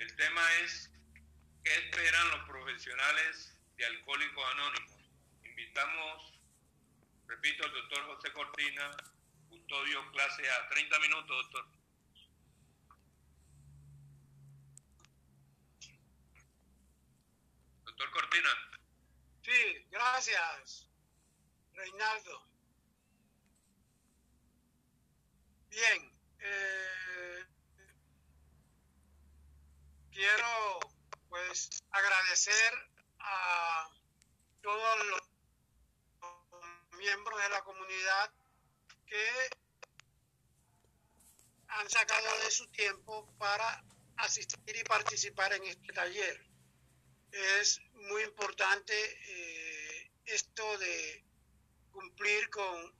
El tema es qué esperan los profesionales de Alcohólicos Anónimos. Invitamos, repito, al doctor José Cortina, custodio clase A. 30 minutos, doctor. Doctor Cortina. Sí, gracias, Reinaldo. Bien, eh, quiero pues agradecer a todos los miembros de la comunidad que han sacado de su tiempo para asistir y participar en este taller. Es muy importante eh, esto de cumplir con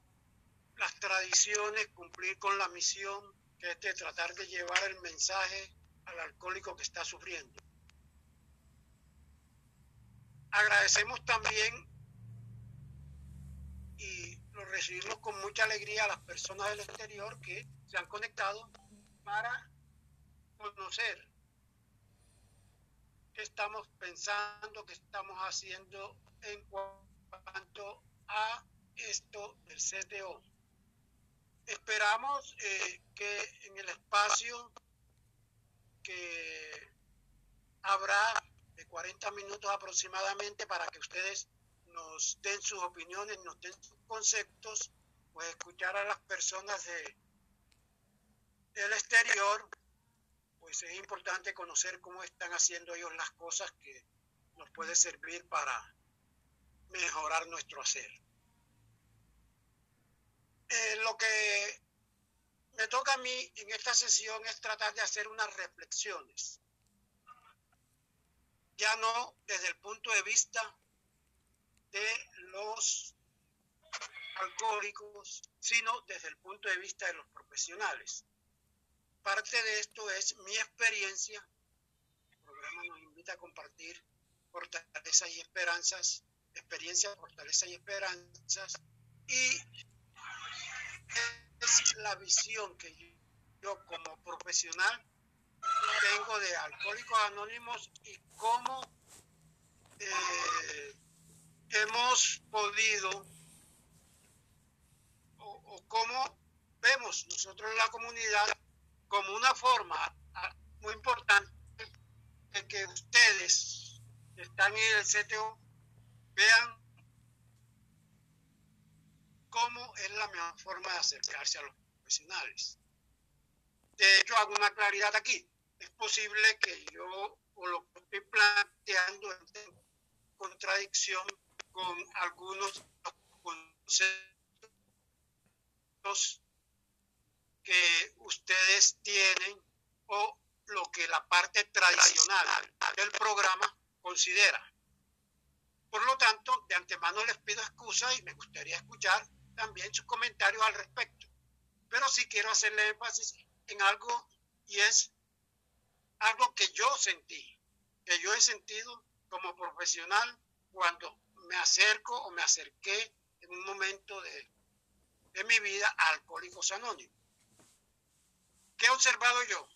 las tradiciones, cumplir con la misión, que es de tratar de llevar el mensaje al alcohólico que está sufriendo. Agradecemos también y lo recibimos con mucha alegría a las personas del exterior que se han conectado para conocer qué estamos pensando, qué estamos haciendo en cuanto a esto del CTO. Esperamos eh, que en el espacio que habrá de 40 minutos aproximadamente para que ustedes nos den sus opiniones, nos den sus conceptos, pues escuchar a las personas de, del exterior, pues es importante conocer cómo están haciendo ellos las cosas que nos puede servir para mejorar nuestro hacer. Eh, lo que me toca a mí en esta sesión es tratar de hacer unas reflexiones, ya no desde el punto de vista de los alcohólicos, sino desde el punto de vista de los profesionales. Parte de esto es mi experiencia. El programa nos invita a compartir fortalezas y esperanzas, experiencias, fortalezas y esperanzas. Y es la visión que yo, como profesional tengo de Alcohólicos Anónimos y cómo eh, hemos podido o, cómo vemos nosotros la comunidad como una forma muy importante de que ustedes que están en el CTO vean cómo es la mejor forma de acercarse a los profesionales. De hecho, hago una claridad aquí. Es posible que yo o lo que estoy planteando en contradicción con algunos conceptos que ustedes tienen o lo que la parte tradicional del programa considera. Por lo tanto, de antemano les pido excusa y me gustaría escuchar también sus comentarios al respecto. Pero sí quiero hacerle énfasis en algo y es algo que yo sentí, que yo he sentido como profesional cuando me acerco o me acerqué en un momento de, de mi vida a Alcohólicos Anónimos. ¿Qué he observado yo?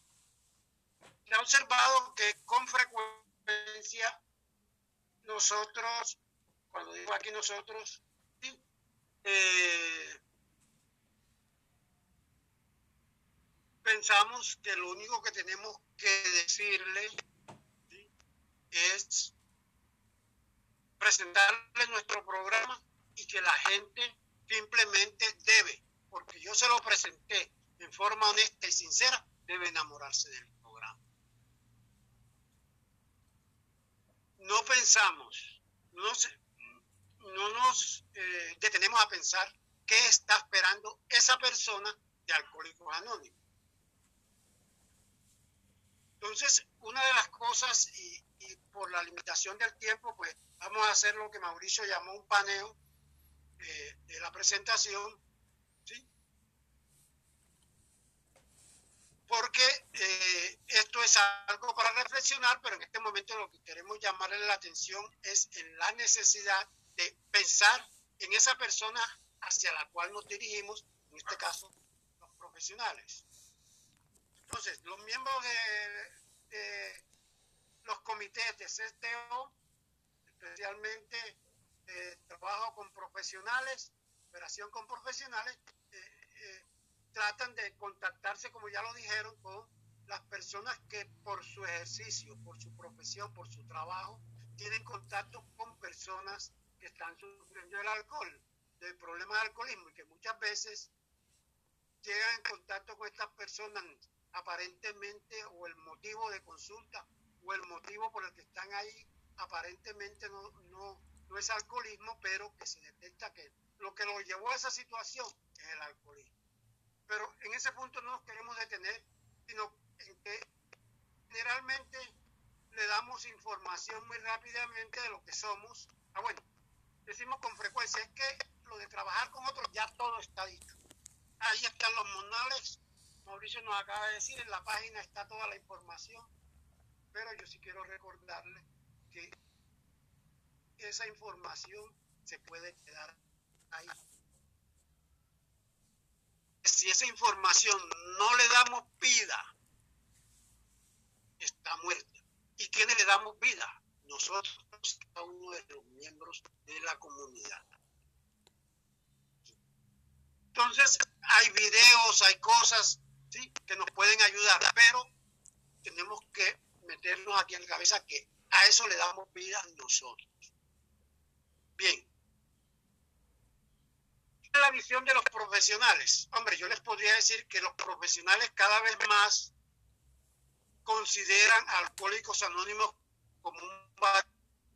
He observado que con frecuencia nosotros, cuando digo aquí nosotros, eh, pensamos que lo único que tenemos que decirle es presentarle nuestro programa y que la gente simplemente debe, porque yo se lo presenté en forma honesta y sincera, debe enamorarse del programa. No pensamos, no, sé no nos eh, detenemos a pensar qué está esperando esa persona de Alcohólicos Anónimos. Entonces, una de las cosas, y, por la limitación del tiempo, pues vamos a hacer lo que Mauricio llamó un paneo eh, de la presentación, ¿sí? Porque eh, esto es algo para reflexionar, pero en este momento lo que queremos llamarle la atención es en la necesidad de pensar en esa persona hacia la cual nos dirigimos, en este caso los profesionales. Entonces, los miembros de, los comités de CTO, especialmente eh, trabajo con profesionales, operación con profesionales, eh, eh, tratan de contactarse, como ya lo dijeron, con las personas que por su ejercicio, por su profesión, por su trabajo, tienen contacto con personas que están sufriendo el alcohol, del problema de alcoholismo, y que muchas veces llegan en contacto con estas personas aparentemente o el motivo de consulta o el motivo por el que están ahí aparentemente no, no, no es alcoholismo, pero que se detecta que lo que lo llevó a esa situación es el alcoholismo. Pero en ese punto no nos queremos detener, sino en que generalmente le damos información muy rápidamente de lo que somos. Ah, bueno, decimos con frecuencia, es que lo de trabajar con otros ya todo está dicho. Ahí están los monales. Mauricio nos acaba de decir, en la página está toda la información. Pero yo sí quiero recordarle que esa información se puede quedar ahí. Si esa información no le damos vida, está muerta. ¿Y quiénes le damos vida? Nosotros, cada uno de los miembros de la comunidad. Entonces, hay videos, hay cosas que nos pueden ayudar, pero tenemos que meternos aquí en la cabeza que a eso le damos vida nosotros. Bien. La visión de los profesionales. Hombre, yo les podría decir que los profesionales cada vez más consideran Alcohólicos Anónimos como un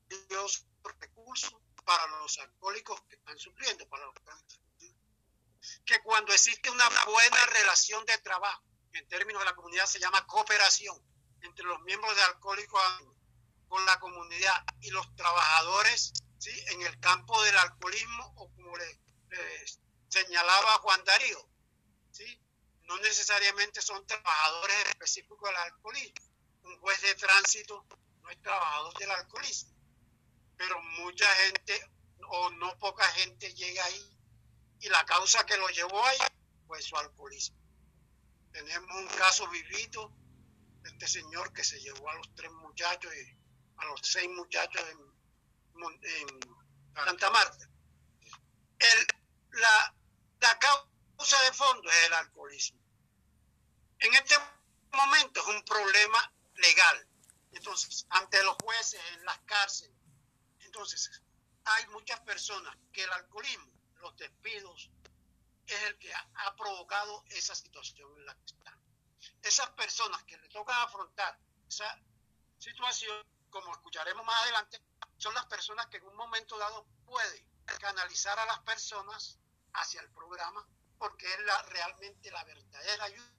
valioso recurso para los alcohólicos que están sufriendo, para los que cuando existe una buena relación de trabajo, en términos de la comunidad se llama cooperación entre los miembros de Alcohólicos con la comunidad y los trabajadores ¿sí? en el campo del alcoholismo o como le, señalaba Juan Darío, ¿sí? no necesariamente son trabajadores específicos del alcoholismo. Un juez de tránsito no es trabajador del alcoholismo, pero mucha gente o no poca gente llega ahí y la causa que lo llevó ahí fue su alcoholismo. Tenemos un caso vivito de este señor que se llevó a los tres muchachos y a los seis muchachos en, Santa Marta. El, la, la causa de fondo es el alcoholismo. En este momento es un problema legal. Entonces, ante los jueces, en las cárceles, entonces hay muchas personas que el alcoholismo, los despidos, es el que ha, ha provocado esa situación en la que están. Esas personas que le tocan afrontar esa situación como escucharemos más adelante, son las personas que en un momento dado pueden canalizar a las personas hacia el programa porque es la, realmente la verdadera ayuda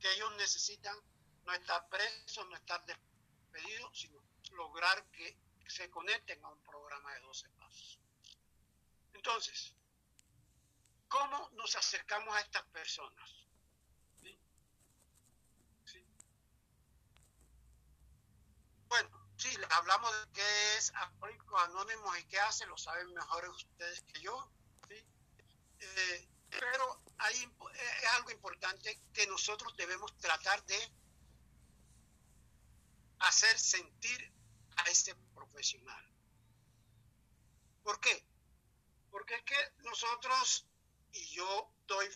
que ellos necesitan, no estar presos, no estar despedidos, sino lograr que se conecten a un programa de 12 pasos. Entonces, ¿cómo nos acercamos a estas personas? Bueno, sí, hablamos de qué es Alcohólicos Anónimos y qué hace, lo saben mejor ustedes que yo. Eh, pero hay, es algo importante que nosotros debemos tratar de hacer sentir a este profesional. ¿Por qué? Porque es que nosotros, y yo doy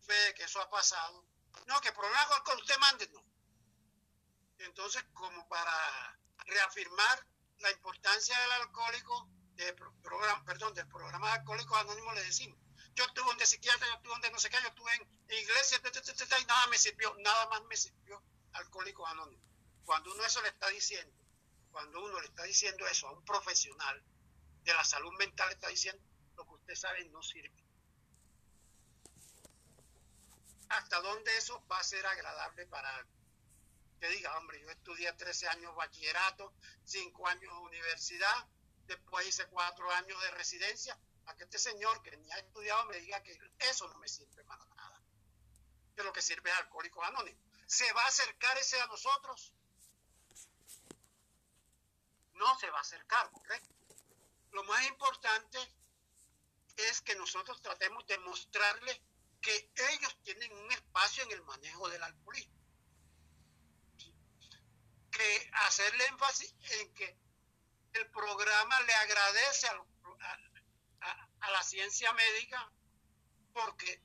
fe de que eso ha pasado, no, que problema con usted mande, no. Entonces, como para reafirmar la importancia del alcohólico, del programa, perdón, del programa de alcohólicos anónimos, le decimos, yo estuve donde psiquiatra, yo estuve donde no sé qué, yo estuve en iglesia, y nada me sirvió, nada más me sirvió alcohólicos anónimos. Cuando uno eso le está diciendo, cuando uno le está diciendo eso a un profesional de la salud mental, está diciendo lo que usted sabe no sirve. ¿Hasta dónde eso va a ser agradable para que diga, hombre, yo estudié 13 años bachillerato, 5 años universidad, después hice 4 años de residencia, para que este señor que ni ha estudiado me diga que eso no me sirve para nada, que lo que sirve es alcohólico anónimo. ¿Se va a acercar ese a nosotros? No se va a acercar, ¿correcto? Lo más importante es que nosotros tratemos de mostrarle que ellos tienen un espacio en el manejo del alcoholismo que hacerle énfasis en que el programa le agradece a, la ciencia médica porque,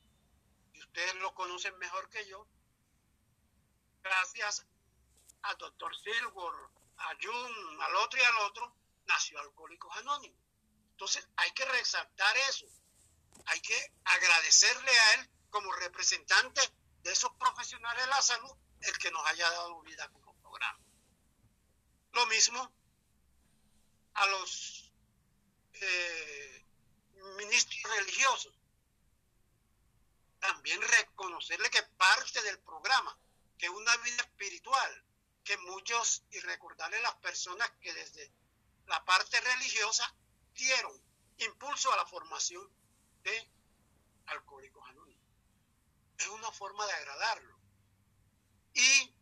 ustedes lo conocen mejor que yo, gracias al doctor Silver, a Jun, al otro y al otro, nació Alcohólicos Anónimos. Entonces hay que resaltar eso. Hay que agradecerle a él como representante de esos profesionales de la salud el que nos haya dado vida como programa. Lo mismo a los eh, ministros religiosos. También reconocerle que parte del programa, que una vida espiritual, que muchos, y recordarle las personas que desde la parte religiosa dieron impulso a la formación de alcohólicos anónimos. Es una forma de agradarlo. Y,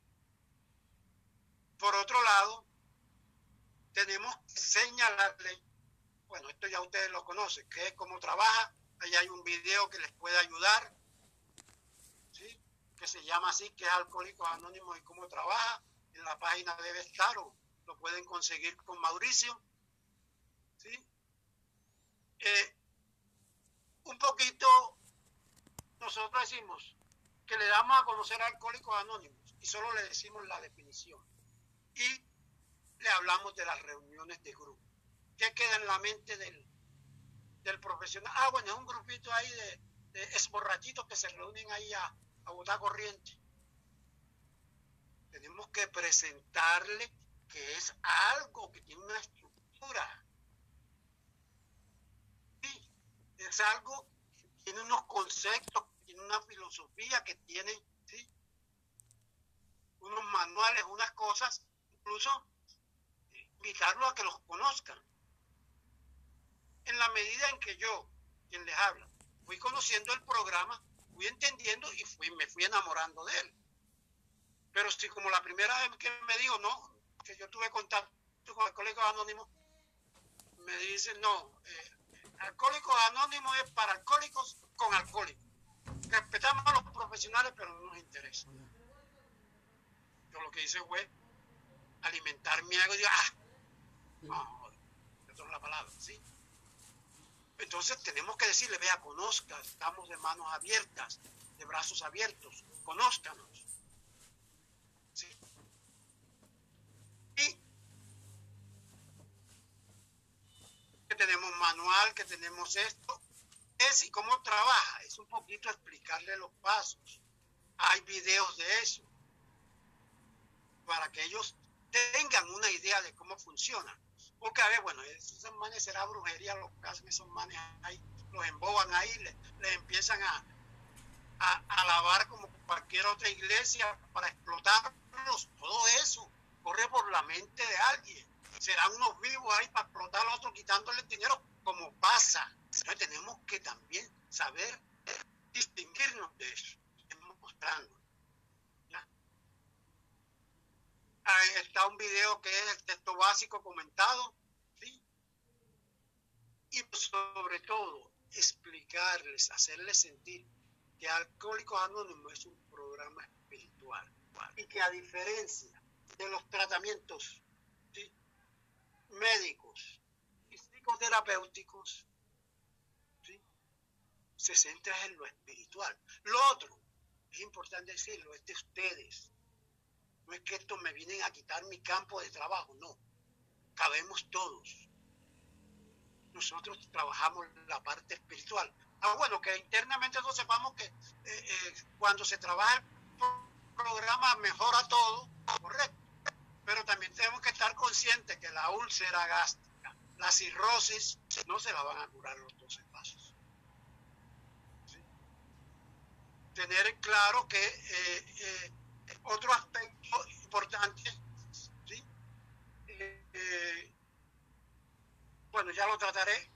por otro lado, tenemos que señalarle, bueno, esto ya ustedes lo conocen, que es cómo trabaja. Ahí hay un video que les puede ayudar, ¿sí? que se llama así, que es Alcohólicos Anónimos y cómo trabaja la página debe estar o lo pueden conseguir con Mauricio. ¿sí? Eh, un poquito, nosotros decimos que le damos a conocer Alcohólicos Anónimos y solo le decimos la definición. Y le hablamos de las reuniones de grupo. ¿Qué queda en la mente del, del profesional? Ah, bueno, es un grupito ahí de, de esborrachitos que se reúnen ahí a, a botar corriente tenemos que presentarle que es algo que tiene una estructura. Es algo que tiene unos conceptos, que tiene una filosofía, que tiene unos manuales, unas cosas, incluso invitarlo a que los conozcan. En la medida en que yo, quien les habla, fui conociendo el programa, fui entendiendo y fui, me fui enamorando de él. Pero si como la primera vez que me dijo, no, que yo tuve contacto con Alcohólicos Anónimos, me dicen, no, eh, Alcohólicos Anónimos es para alcohólicos con alcohólicos. Respetamos a los profesionales, pero no nos interesa. Yo lo que hice fue alimentar mi ego y digo, ah, no, esa es la palabra, ¿sí? Entonces tenemos que decirle, vea, conozca, estamos de manos abiertas, de brazos abiertos, conózcanos. Que tenemos manual, que tenemos esto, es y cómo trabaja, es un poquito explicarle los pasos. Hay videos de eso, para que ellos tengan una idea de cómo funciona. Porque a ver, bueno, esos manes será brujería, los que hacen esos manes ahí, los emboban ahí, les, empiezan a, a, a lavar como cualquier otra iglesia para explotarlos, todo eso corre por la mente de alguien. Serán unos vivos ahí para explotar al otro quitándole dinero, como pasa. Tenemos que también saber distinguirnos de eso. Mostrando. Ahí está un video que es el texto básico comentado. Y sobre todo, explicarles, hacerles sentir que Alcohólicos Anónimos es un programa espiritual y que a diferencia de los tratamientos médicos y psicoterapéuticos, se centra en lo espiritual. Lo otro, es importante decirlo, es de ustedes. No es que estos me vienen a quitar mi campo de trabajo, no. Cabemos todos. Nosotros trabajamos la parte espiritual. Ah, bueno, que internamente no sepamos que eh, eh, cuando se trabaja el programa mejora todo, correcto pero también tenemos que estar conscientes que la úlcera gástrica, la cirrosis, no se la van a curar los 12 pasos. Tener claro que eh, eh, otro aspecto importante, eh, bueno, ya lo trataré.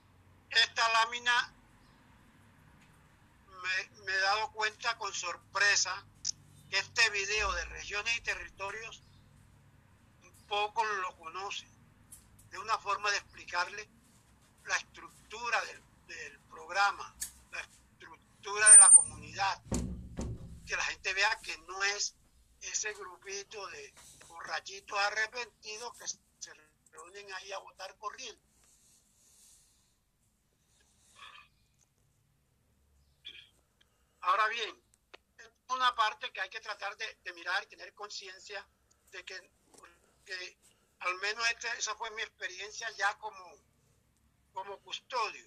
Esta lámina me, me he dado cuenta con sorpresa que este video de regiones y territorios poco lo conocen. de una forma de explicarle la estructura del, programa, la estructura de la comunidad. Que la gente vea que no es ese grupito de borrachitos arrepentidos que se reúnen ahí a votar corriendo. Ahora bien, una parte que hay que tratar de, mirar y tener conciencia de que, al menos este, esa fue mi experiencia ya como, como custodio,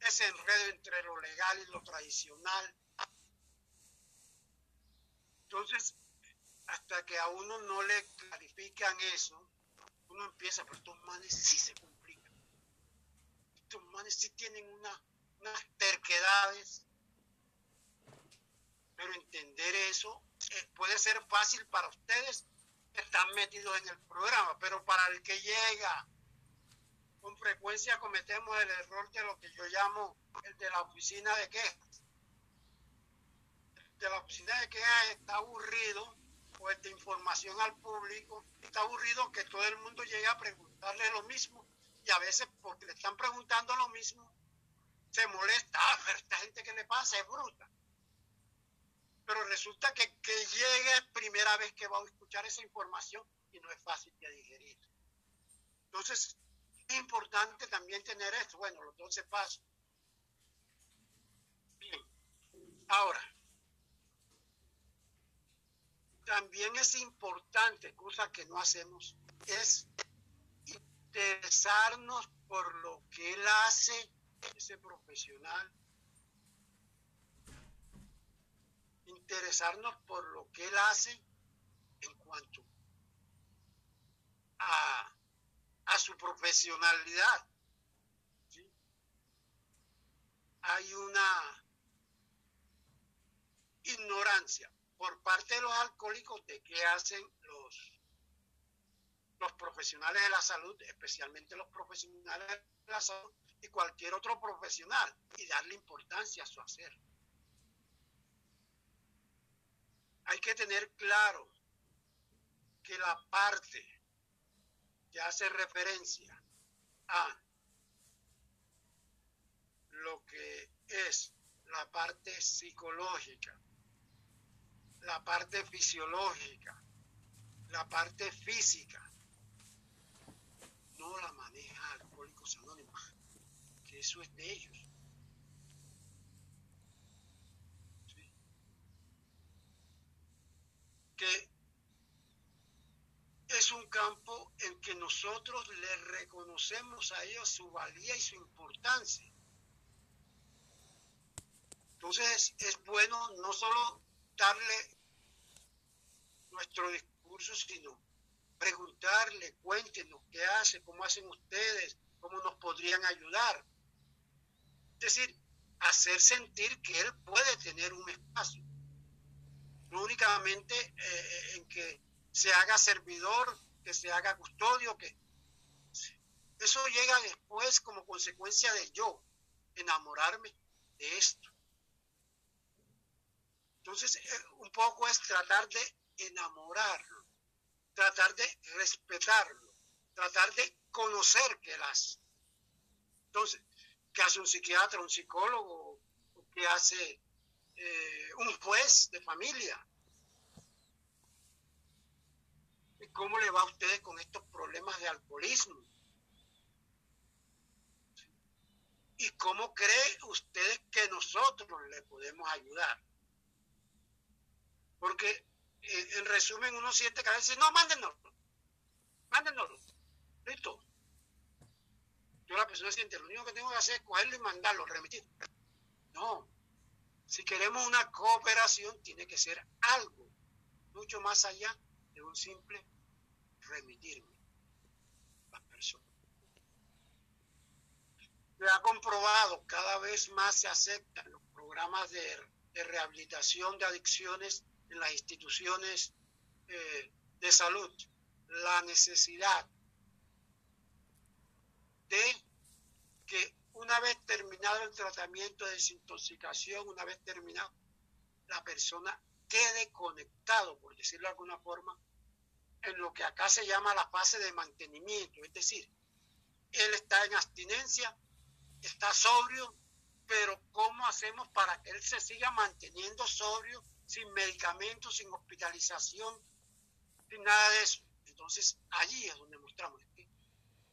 ese enredo entre lo legal y lo tradicional. Entonces, hasta que a uno no le clarifican eso, uno empieza, pero estos manes sí se complican. Estos manes sí tienen una, unas terquedades pero entender eso eh, puede ser fácil para ustedes están metidos en el programa, pero para el que llega, con frecuencia cometemos el error de lo que yo llamo el de la oficina de quejas. De la oficina de quejas está aburrido, pues de información al público, está aburrido que todo el mundo llegue a preguntarle lo mismo y a veces porque le están preguntando lo mismo, se molesta, ah, pero esta gente que le pasa es bruta pero resulta que, que llega primera vez que va a escuchar esa información y no es fácil de digerir. Entonces, es importante también tener esto, bueno, los 12 pasos. Bien, ahora, también es importante, cosa que no hacemos, es interesarnos por lo que él hace, ese profesional, interesarnos por lo que él hace en cuanto a, su profesionalidad. Hay una ignorancia por parte de los alcohólicos de qué hacen los, los profesionales de la salud, especialmente los profesionales de la salud y cualquier otro profesional, y darle importancia a su hacer. Hay que tener claro que la parte que hace referencia a lo que es la parte psicológica, la parte fisiológica, la parte física, no la maneja Alcohólicos Anónimos, que eso es de ellos. Que es un campo en que nosotros le reconocemos a ellos su valía y su importancia. Entonces es bueno no solo darle nuestro discurso, sino preguntarle, cuéntenos qué hace, cómo hacen ustedes, cómo nos podrían ayudar. Es decir, hacer sentir que él puede tener un espacio no únicamente eh, en que se haga servidor, que se haga custodio, que eso llega después como consecuencia de yo enamorarme de esto. Entonces, eh, un poco es tratar de enamorarlo, tratar de respetarlo, tratar de conocer que él hace. Entonces, ¿qué hace un psiquiatra, un psicólogo? ¿Qué hace eh, un juez de familia. ¿Y cómo le va a ustedes con estos problemas de alcoholismo? ¿Y cómo cree ustedes que nosotros le podemos ayudar? Porque eh, en resumen uno siente que a veces, no, mándenos, mándenos, listo. Yo la persona siente, lo único que tengo que hacer es cogerlo y mandarlo, remitir. No, si queremos una cooperación, tiene que ser algo mucho más allá de un simple remitirme las personas. Se ha comprobado, cada vez más se aceptan los programas de, rehabilitación de adicciones en las instituciones eh, de salud, la necesidad de que una vez terminado el tratamiento de desintoxicación, una vez terminado, la persona quede conectado, por decirlo de alguna forma, en lo que acá se llama la fase de mantenimiento. Es decir, él está en abstinencia, está sobrio, pero ¿cómo hacemos para que él se siga manteniendo sobrio, sin medicamentos, sin hospitalización, sin nada de eso? Entonces, allí es donde mostramos que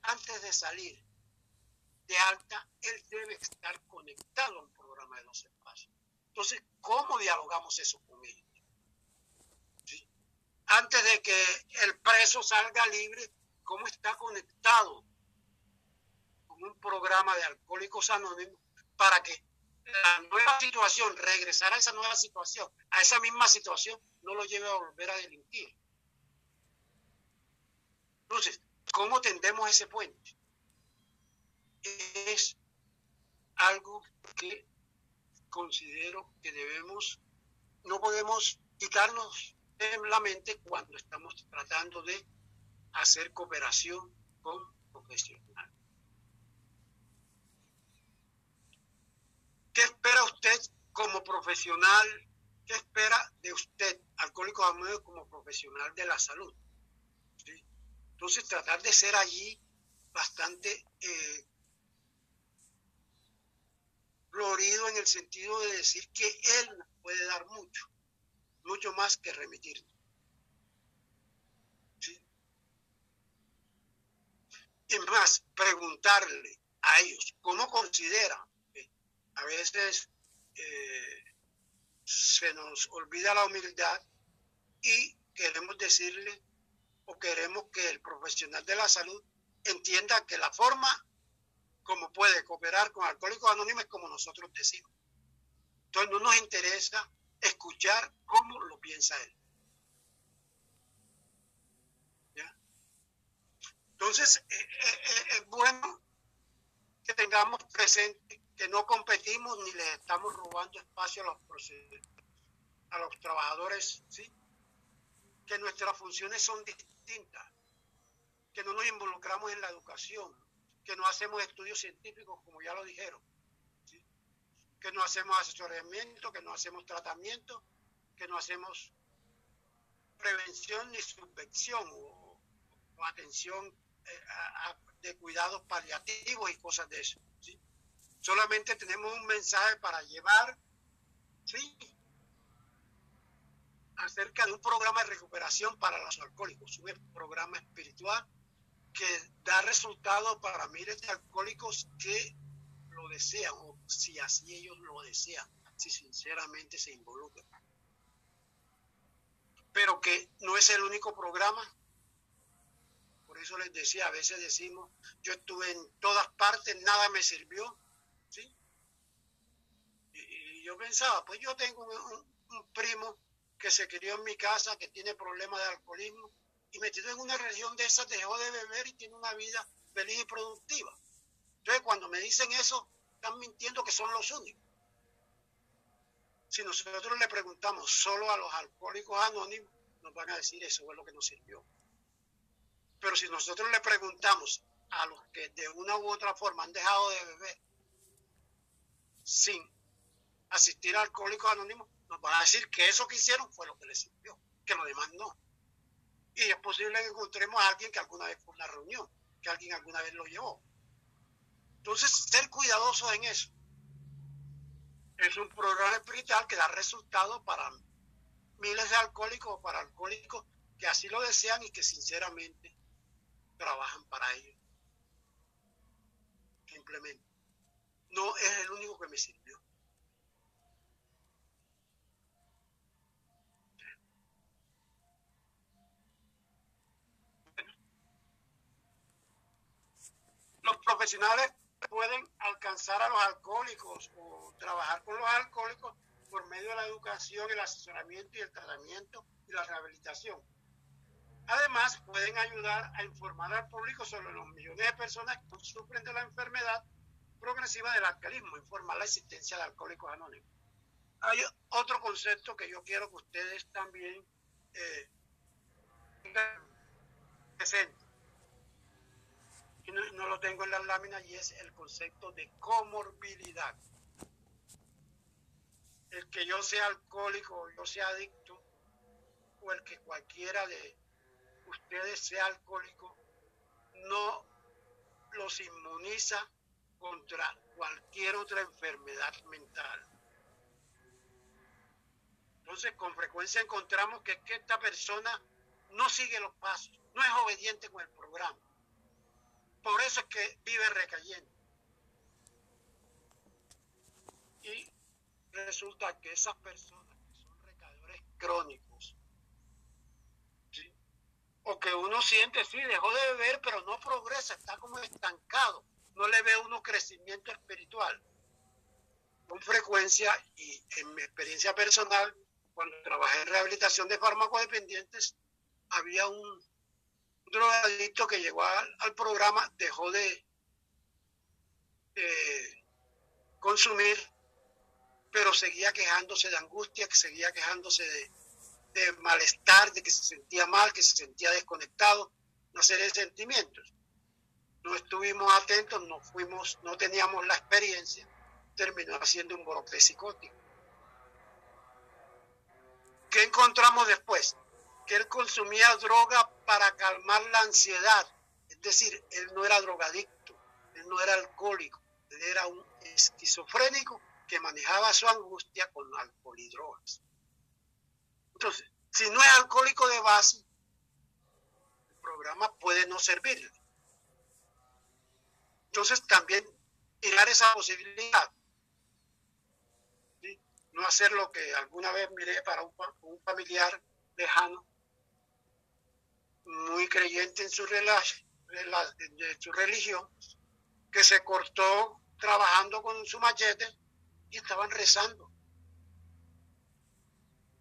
antes de salir de alta, él debe estar conectado a un programa de los espacios. Entonces, ¿cómo dialogamos eso con él? Antes de que el preso salga libre, ¿cómo está conectado con un programa de alcohólicos anónimos para que la nueva situación, regresar a esa nueva situación, a esa misma situación, no lo lleve a volver a delinquir? Entonces, ¿cómo tendemos ese puente? Es algo que considero que debemos, no podemos quitarnos en la mente cuando estamos tratando de hacer cooperación con profesionales. ¿Qué espera usted como profesional? ¿Qué espera de usted, alcohólico anónimo, como profesional de la salud? Entonces, tratar de ser allí bastante eh, florido en el sentido de decir que él puede dar mucho, mucho más que remitirnos. ¿Sí? Y más, preguntarle a ellos cómo considera. A veces eh, se nos olvida la humildad y queremos decirle o queremos que el profesional de la salud entienda que la forma como puede cooperar con Alcohólicos Anónimos como nosotros decimos. Entonces no nos interesa escuchar cómo lo piensa él. Entonces eh, eh, eh, es bueno que tengamos presente que no competimos ni les estamos robando espacio a los, a los trabajadores, que nuestras funciones son distintas, que no nos involucramos en la educación, que no hacemos estudios científicos, como ya lo dijeron, que no hacemos asesoramiento, que no hacemos tratamiento, que no hacemos prevención ni subvención o, atención eh, de cuidados paliativos y cosas de eso. Solamente tenemos un mensaje para llevar acerca de un programa de recuperación para los alcohólicos, un programa espiritual que da resultado para miles de alcohólicos que lo desean, o si así ellos lo desean, si sinceramente se involucran. Pero que no es el único programa. Por eso les decía, a veces decimos, yo estuve en todas partes, nada me sirvió. ¿sí? Y, yo pensaba, pues yo tengo un primo que se crió en mi casa, que tiene problemas de alcoholismo, y metido en una región de esas dejó de beber y tiene una vida feliz y productiva. Entonces cuando me dicen eso, están mintiendo que son los únicos. Si nosotros le preguntamos solo a los alcohólicos anónimos, nos van a decir eso fue lo que nos sirvió. Pero si nosotros le preguntamos a los que de una u otra forma han dejado de beber sin asistir a alcohólicos anónimos, nos van a decir que eso que hicieron fue lo que les sirvió, que lo demás no. Y es posible que encontremos a alguien que alguna vez fue una reunión, que alguien alguna vez lo llevó. Entonces, ser cuidadosos en eso. Es un programa espiritual que da resultados para miles de alcohólicos o para alcohólicos que así lo desean y que sinceramente trabajan para ello. Simplemente. No es el único que me sirvió. Los profesionales pueden alcanzar a los alcohólicos o trabajar con los alcohólicos por medio de la educación, el asesoramiento y el tratamiento y la rehabilitación. Además, pueden ayudar a informar al público sobre los millones de personas que sufren de la enfermedad progresiva del alcoholismo, informar la existencia de alcohólicos anónimos. Hay otro concepto que yo quiero que ustedes también eh, presenten no, lo tengo en las láminas y es el concepto de comorbilidad. El que yo sea alcohólico o yo sea adicto, o el que cualquiera de ustedes sea alcohólico, no los inmuniza contra cualquier otra enfermedad mental. Entonces, con frecuencia encontramos que, que esta persona no sigue los pasos, no es obediente con el programa. Por eso es que vive recayendo. Y resulta que esas personas que son recaedores crónicos, o que uno siente, sí, dejó de beber, pero no progresa, está como estancado, no le ve uno crecimiento espiritual. Con frecuencia, y en mi experiencia personal, cuando trabajé en rehabilitación de farmacodependientes, había un drogadicto que llegó al, programa, dejó de, consumir, pero seguía quejándose de angustia, que seguía quejándose de, de malestar, de que se sentía mal, que se sentía desconectado, una serie de sentimientos. No estuvimos atentos, no fuimos, no teníamos la experiencia, terminó haciendo un brote psicótico. ¿Qué encontramos después? Que él consumía droga para calmar la ansiedad. Es decir, él no era drogadicto, él no era alcohólico, él era un esquizofrénico que manejaba su angustia con alcohol y drogas. Entonces, si no es alcohólico de base, el programa puede no servirle. Entonces, también tirar esa posibilidad. No hacer lo que alguna vez miré para un, un familiar lejano muy creyente en su, de su religión, que se cortó trabajando con su machete y estaban rezando.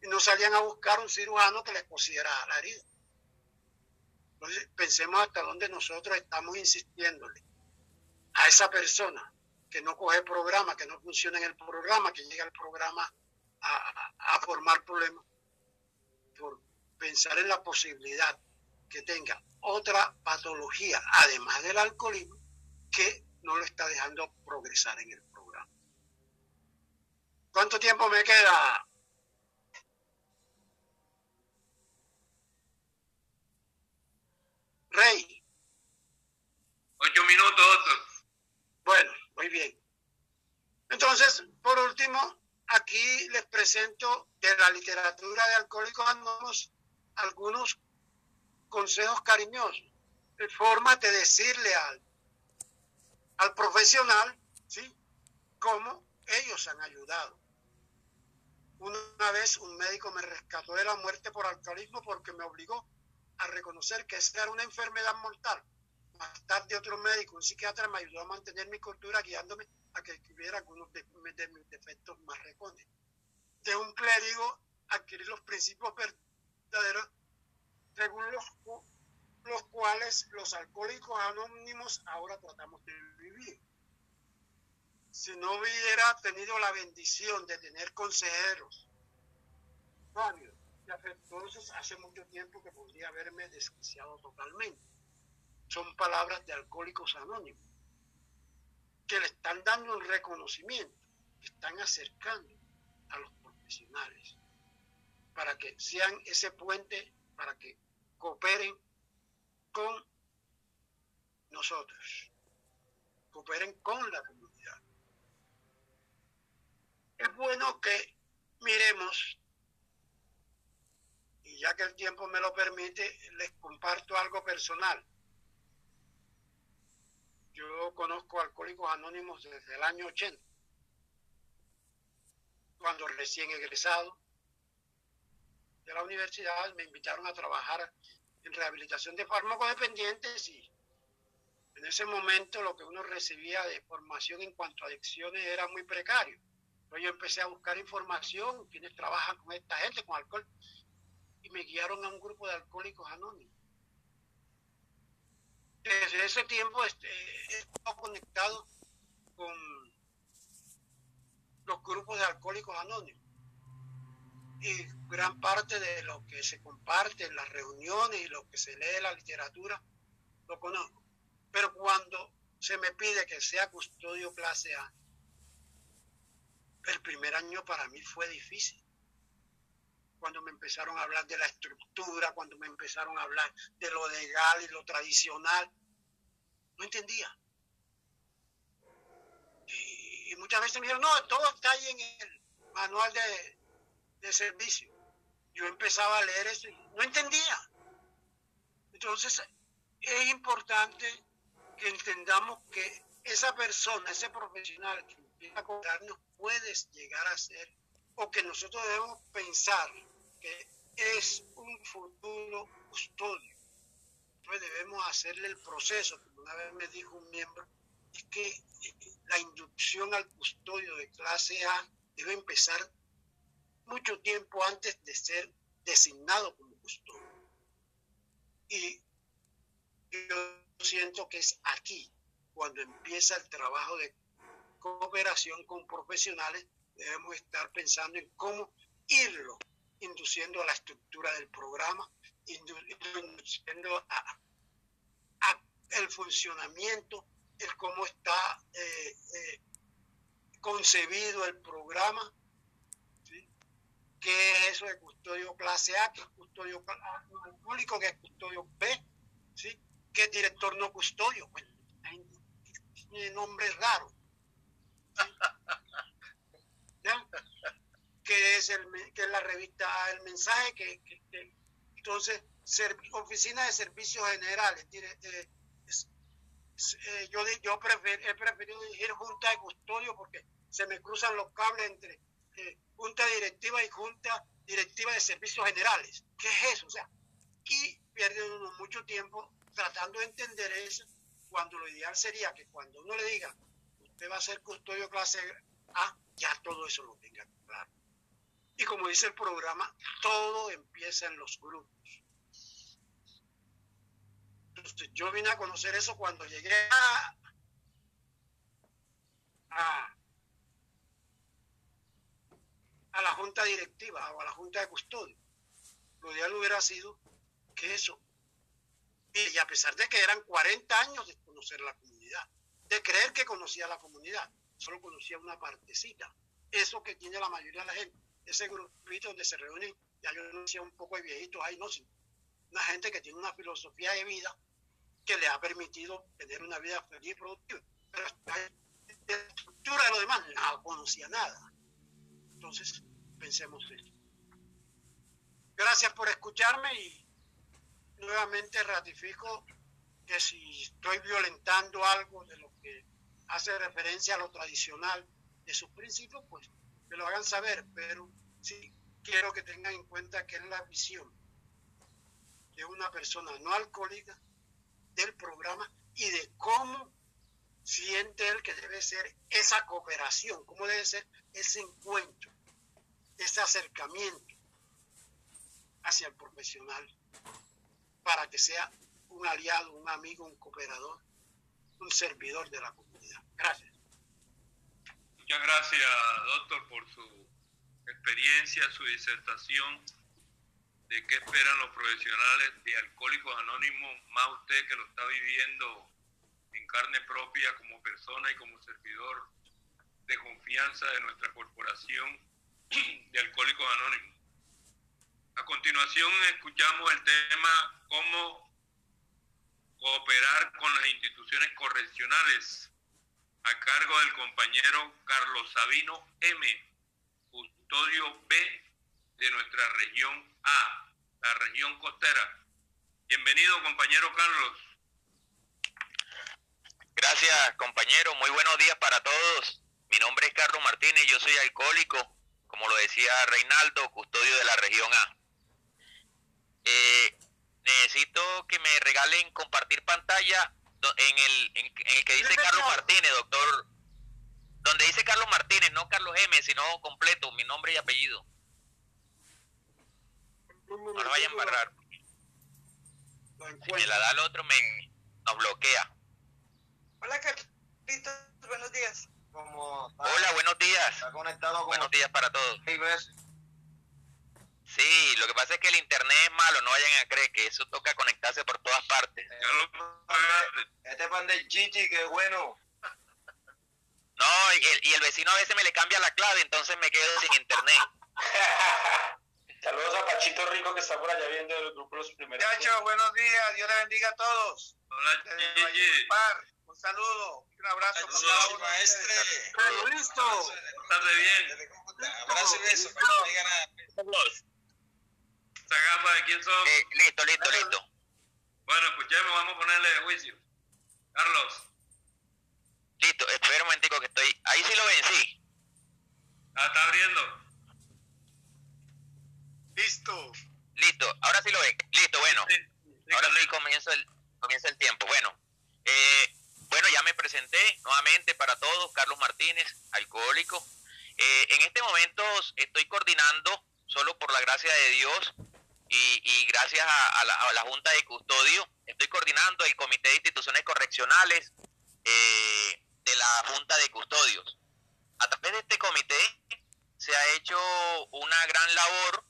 Y no salían a buscar un cirujano que les cosiera la herida. Entonces, pensemos hasta dónde nosotros estamos insistiéndole a esa persona que no coge programa, que no funciona en el programa, que llega al programa a formar problemas, por pensar en la posibilidad que tenga otra patología, además del alcoholismo, que no lo está dejando progresar en el programa. ¿Cuánto tiempo me queda? Rey. Ocho minutos, Bueno, muy bien. Entonces, por último, aquí les presento de la literatura de Alcohólicos Anónimos algunos consejos cariñosos, de decirle al, al profesional, ¿sí? Cómo ellos han ayudado. Una vez un médico me rescató de la muerte por alcoholismo porque me obligó a reconocer que esta era una enfermedad mortal. Más tarde otro médico, un psiquiatra, me ayudó a mantener mi cultura guiándome a que escribiera algunos de, de mis defectos más recónditos. De un clérigo adquirir los principios verdaderos según los, los cuales los alcohólicos anónimos ahora tratamos de vivir. Si no hubiera tenido la bendición de tener consejeros sabios y hace mucho tiempo que podría haberme desquiciado totalmente. Son palabras de alcohólicos anónimos que le están dando un reconocimiento, están acercando a los profesionales para que sean ese puente para que cooperen con nosotros, cooperen con la comunidad. Es bueno que miremos, y ya que el tiempo me lo permite, les comparto algo personal. Yo conozco Alcohólicos Anónimos desde el año 80, cuando recién egresado de la universidad me invitaron a trabajar en rehabilitación de farmacodependientes y en ese momento lo que uno recibía de formación en cuanto a adicciones era muy precario. Entonces yo empecé a buscar información, quienes trabajan con esta gente, con alcohol, y me guiaron a un grupo de alcohólicos anónimos. Desde ese tiempo este, he estado conectado con los grupos de alcohólicos anónimos y gran parte de lo que se comparte en las reuniones y lo que se lee en la literatura lo conozco. Pero cuando se me pide que sea custodio clase A, el primer año para mí fue difícil. Cuando me empezaron a hablar de la estructura, cuando me empezaron a hablar de lo legal y lo tradicional, no entendía. Y, y muchas veces me dijeron, no, todo está ahí en el manual de, de servicio. Yo empezaba a leer eso y no entendía. Entonces, es importante que entendamos que esa persona, ese profesional que empieza a cobrarnos puede llegar a ser, o que nosotros debemos pensar que es un futuro custodio. Entonces debemos hacerle el proceso, como una vez me dijo un miembro, es que la inducción al custodio de clase A debe empezar mucho tiempo antes de ser designado como custodio. Y yo siento que es aquí cuando empieza el trabajo de cooperación con profesionales, debemos estar pensando en cómo irlo induciendo a la estructura del programa, induciendo a, el funcionamiento, el cómo está eh, eh, concebido el programa, qué es eso de custodio clase A, qué es custodio público, qué es custodio B, ¿sí? qué es director no custodio. Bueno, tiene nombres raros. que es, el, que es la revista El Mensaje, que, entonces, Oficina de Servicios Generales. Eh, eh, yo yo he preferido dirigir Junta de Custodio porque se me cruzan los cables entre eh, Junta Directiva y Junta Directiva de Servicios Generales. ¿Qué es eso? O sea, y pierden uno mucho tiempo tratando de entender eso, cuando lo ideal sería que cuando uno le diga, usted va a ser custodio clase A, ya todo eso lo tenga claro. Y como dice el programa, todo empieza en los grupos. Entonces, yo vine a conocer eso cuando llegué a, la junta directiva o a la junta de custodio. Lo ideal hubiera sido que eso, y a pesar de que eran 40 años de conocer la comunidad, de creer que conocía la comunidad, solo conocía una partecita, eso que tiene la mayoría de la gente ese grupito donde se reúnen, ya yo decía un poco de viejitos ahí, no, sino una gente que tiene una filosofía de vida que le ha permitido tener una vida feliz y productiva. Pero la estructura de lo demás no conocía nada. Entonces, pensemos eso. Gracias por escucharme y nuevamente ratifico que si estoy violentando algo de lo que hace referencia a lo tradicional de sus principios, pues me lo hagan saber, pero sí quiero que tengan en cuenta que es la visión de una persona no alcohólica del programa y de cómo siente él que debe ser esa cooperación, cómo debe ser ese encuentro, ese acercamiento hacia el profesional para que sea un aliado, un amigo, un cooperador, un servidor de la comunidad. Gracias. Muchas gracias, doctor, por su experiencia, su disertación de qué esperan los profesionales de Alcohólicos Anónimos, más usted que lo está viviendo en carne propia como persona y como servidor de confianza de nuestra corporación de Alcohólicos Anónimos. A continuación escuchamos el tema cómo cooperar con las instituciones correccionales a cargo del compañero Carlos Sabino M, custodio B de nuestra región A, la región costera. Bienvenido, compañero Carlos. Gracias, compañero. Muy buenos días para todos. Mi nombre es Carlos Martínez, yo soy alcohólico, como lo decía Reinaldo, custodio de la región A. Eh, necesito que me regalen compartir pantalla en el, en, el que dice Carlos Martínez, doctor. Donde dice Carlos Martínez, no Carlos M, sino completo, mi nombre y apellido. No lo vayan a embarrar. Si me la da el otro, me nos bloquea. Hola, Carlitos, buenos días. Hola, buenos días. Está conectado Buenos días para todos. Sí, lo que pasa es que el internet es malo, no vayan a creer que eso toca conectarse por todas partes. Este pan de chichi, que bueno. No, y el, vecino a veces me le cambia la clave, entonces me quedo sin internet. Saludos a Pachito Rico que está por allá viendo el grupo Los Primeros. Muchachos, buenos días, Dios le bendiga a todos. Hola, Un saludo, un abrazo. Saludos, maestre. listo. Tarde bien. Abrazo y beso, no diga nada. ¿Esa gafa de quién son? Eh, listo, listo, listo. Bueno, escuchemos, vamos a ponerle de juicio. Carlos. Listo, espera un momentico que estoy. Ahí sí lo ven, sí. Ah, está abriendo. Listo. Listo, ahora sí lo ven. Listo, bueno. Sí, sí, Ahora sí comienza el, comienza el tiempo. Bueno, eh, bueno, ya me presenté nuevamente para todos, Carlos Martínez, alcohólico. Eh, en este momento estoy coordinando, solo por la gracia de Dios y, gracias a, a la, a la Junta de Custodio, estoy coordinando el Comité de Instituciones Correccionales eh, de la Junta de Custodios. A través de este comité se ha hecho una gran labor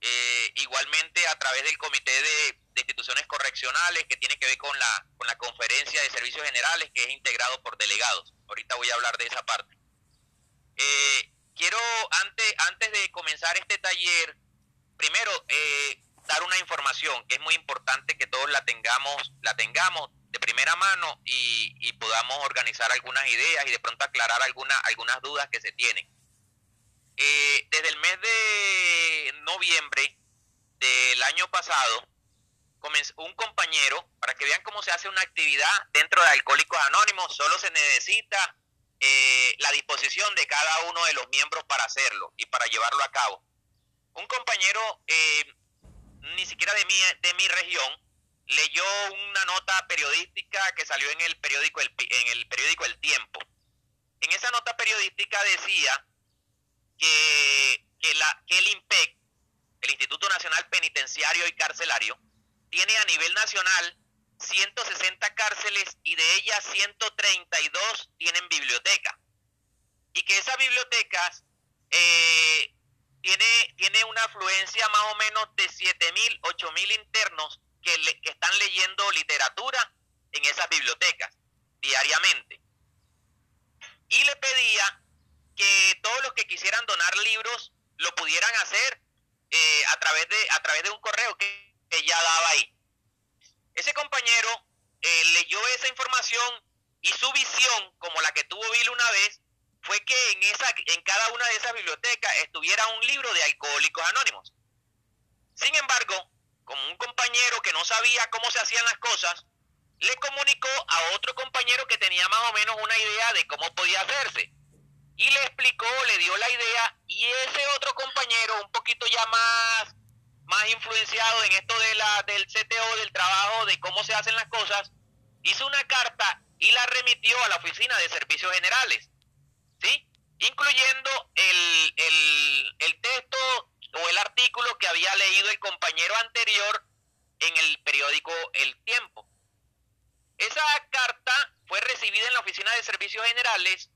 eh, igualmente a través del Comité de, Instituciones Correccionales, que tiene que ver con la, con la Conferencia de Servicios Generales, que es integrado por delegados. Ahorita voy a hablar de esa parte. Eh, quiero, antes, antes de comenzar este taller, primero, eh, dar una información que es muy importante que todos la tengamos, la tengamos de primera mano y, y podamos organizar algunas ideas y de pronto aclarar alguna, algunas dudas que se tienen. Eh, desde el mes de noviembre del año pasado, un compañero, para que vean cómo se hace una actividad dentro de Alcohólicos Anónimos, solo se necesita eh, la disposición de cada uno de los miembros para hacerlo y para llevarlo a cabo. Un compañero, eh, ni siquiera de mi, de mi región, leyó una nota periodística que salió en el periódico El, en el periódico El Tiempo. En esa nota periodística decía que, que, la, que el INPEC, el Instituto Nacional Penitenciario y Carcelario, tiene a nivel nacional 160 cárceles y de ellas 132 tienen biblioteca. Y que esas bibliotecas eh, tiene, tiene una afluencia más o menos de 7.000, 8.000 internos que, le- que están leyendo literatura en esas bibliotecas diariamente. Y le pedía que todos los que quisieran donar libros lo pudieran hacer eh, a, través de, a través de un correo que, que ya daba ahí. Ese compañero eh, leyó esa información y su visión, como la que tuvo Bill una vez, fue que en, esa, en cada una de esas bibliotecas estuviera un libro de alcohólicos anónimos. Sin embargo, como un compañero que no sabía cómo se hacían las cosas, le comunicó a otro compañero que tenía más o menos una idea de cómo podía hacerse. Y le explicó, le dio la idea, y ese otro compañero, un poquito ya más, más influenciado en esto de la, del CTO, del trabajo, de cómo se hacen las cosas, hizo una carta y la remitió a la Oficina de Servicios Generales, ¿sí? Incluyendo el, el, el texto o el artículo que había leído el compañero anterior en el periódico El Tiempo. Esa carta fue recibida en la Oficina de Servicios Generales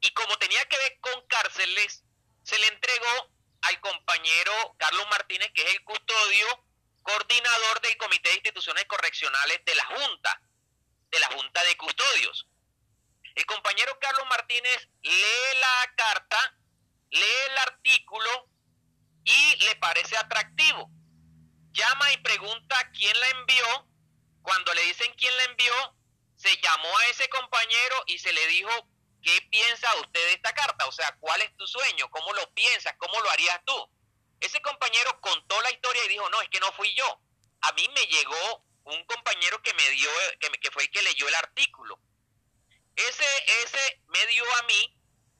y como tenía que ver con cárceles, se le entregó al compañero Carlos Martínez, que es el custodio coordinador del Comité de Instituciones Correccionales de la Junta, de la Junta de Custodios. El compañero Carlos Martínez lee la carta, lee el artículo y le parece atractivo. Llama y pregunta quién la envió. Cuando le dicen quién la envió, se llamó a ese compañero y se le dijo, ¿qué piensa usted de esta carta? O sea, ¿cuál es tu sueño? ¿Cómo lo piensas? ¿Cómo lo harías tú? Ese compañero contó la historia y dijo, no, es que no fui yo. A mí me llegó un compañero que me dio, que, fue el que leyó el artículo. Ese, ese me dio a mí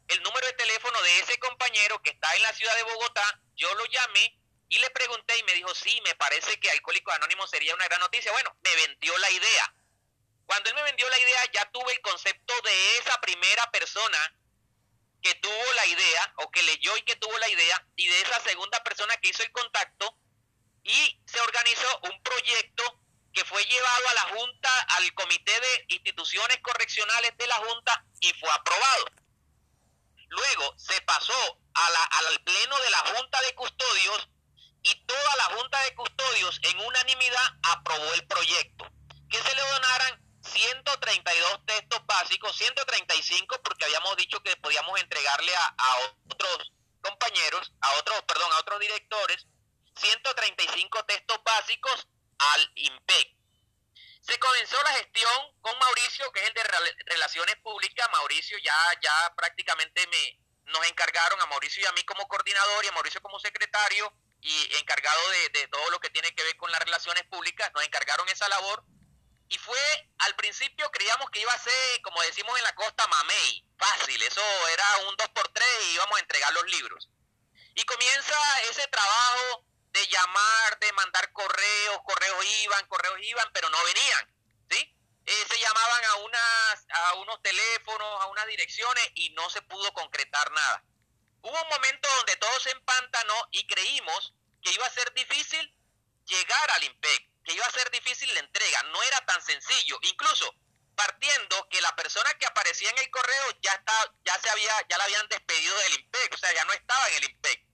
el número de teléfono de ese compañero que está en la ciudad de Bogotá. Yo lo llamé y le pregunté y me dijo, sí, me parece que Alcohólicos Anónimos sería una gran noticia. Bueno, me vendió la idea. Cuando él me vendió la idea, ya tuve el concepto de esa primera persona que tuvo la idea, o que leyó y que tuvo la idea, y de esa segunda persona que hizo el contacto, y se organizó un proyecto que fue llevado a la Junta, al Comité de Instituciones Correccionales de la Junta, y fue aprobado. Luego se pasó a la- al Pleno de la Junta de Custodios, y toda la Junta de Custodios en unanimidad aprobó el proyecto. Que se le donaran 132 textos básicos, 135 porque habíamos dicho que podíamos entregarle a, otros compañeros, a otros, perdón, a otros directores, 135 textos básicos al IMPEC. Se comenzó la gestión con Mauricio, que es el de Rel- Relaciones Públicas. Mauricio ya, ya prácticamente me, nos encargaron a Mauricio y a mí como coordinador y a Mauricio como secretario y encargado de todo lo que tiene que ver con las relaciones públicas, nos encargaron esa labor y fue, al principio creíamos que iba a ser, como decimos en la costa, mamey, fácil, eso era un 2x3 y íbamos a entregar los libros. Y comienza ese trabajo de llamar, de mandar correos, correos iban, correos iban, pero no venían, ¿sí? Eh, se llamaban a, unas, a unos teléfonos, a unas direcciones y no se pudo concretar nada. Hubo un momento donde todo se empantanó y creímos que iba a ser difícil llegar al IMPEC, que iba a ser difícil la entrega, no era tan sencillo, incluso partiendo que la persona que aparecía en el correo ya está, ya se había, ya la habían despedido del IMPEC, o sea, ya no estaba en el IMPEC,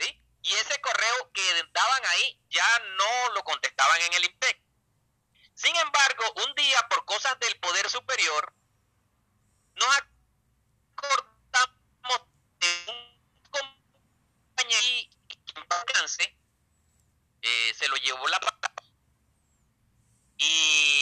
¿sí? Y ese correo que daban ahí ya no lo contestaban en el IMPEC. Sin embargo, un día por cosas del poder superior, nos acordamos de un compañero y eh, se lo llevó la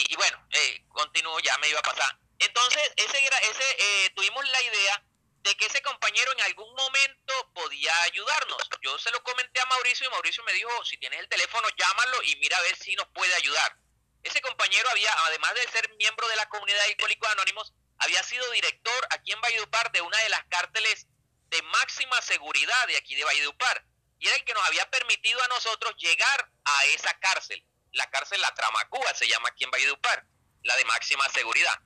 y, bueno, eh, continúo, ya me iba a pasar. Entonces, ese, ese eh, tuvimos la idea de que ese compañero en algún momento podía ayudarnos. Yo se lo comenté a Mauricio y Mauricio me dijo, si tienes el teléfono, llámalo y mira a ver si nos puede ayudar. Ese compañero había, además de ser miembro de la comunidad de alcohólicos anónimos, había sido director aquí en Valledupar de una de las cárteles de máxima seguridad de aquí de Valledupar. Y era el que nos había permitido a nosotros llegar a esa cárcel la cárcel La Tramacúa, se llama aquí en Valledupar, la de máxima seguridad.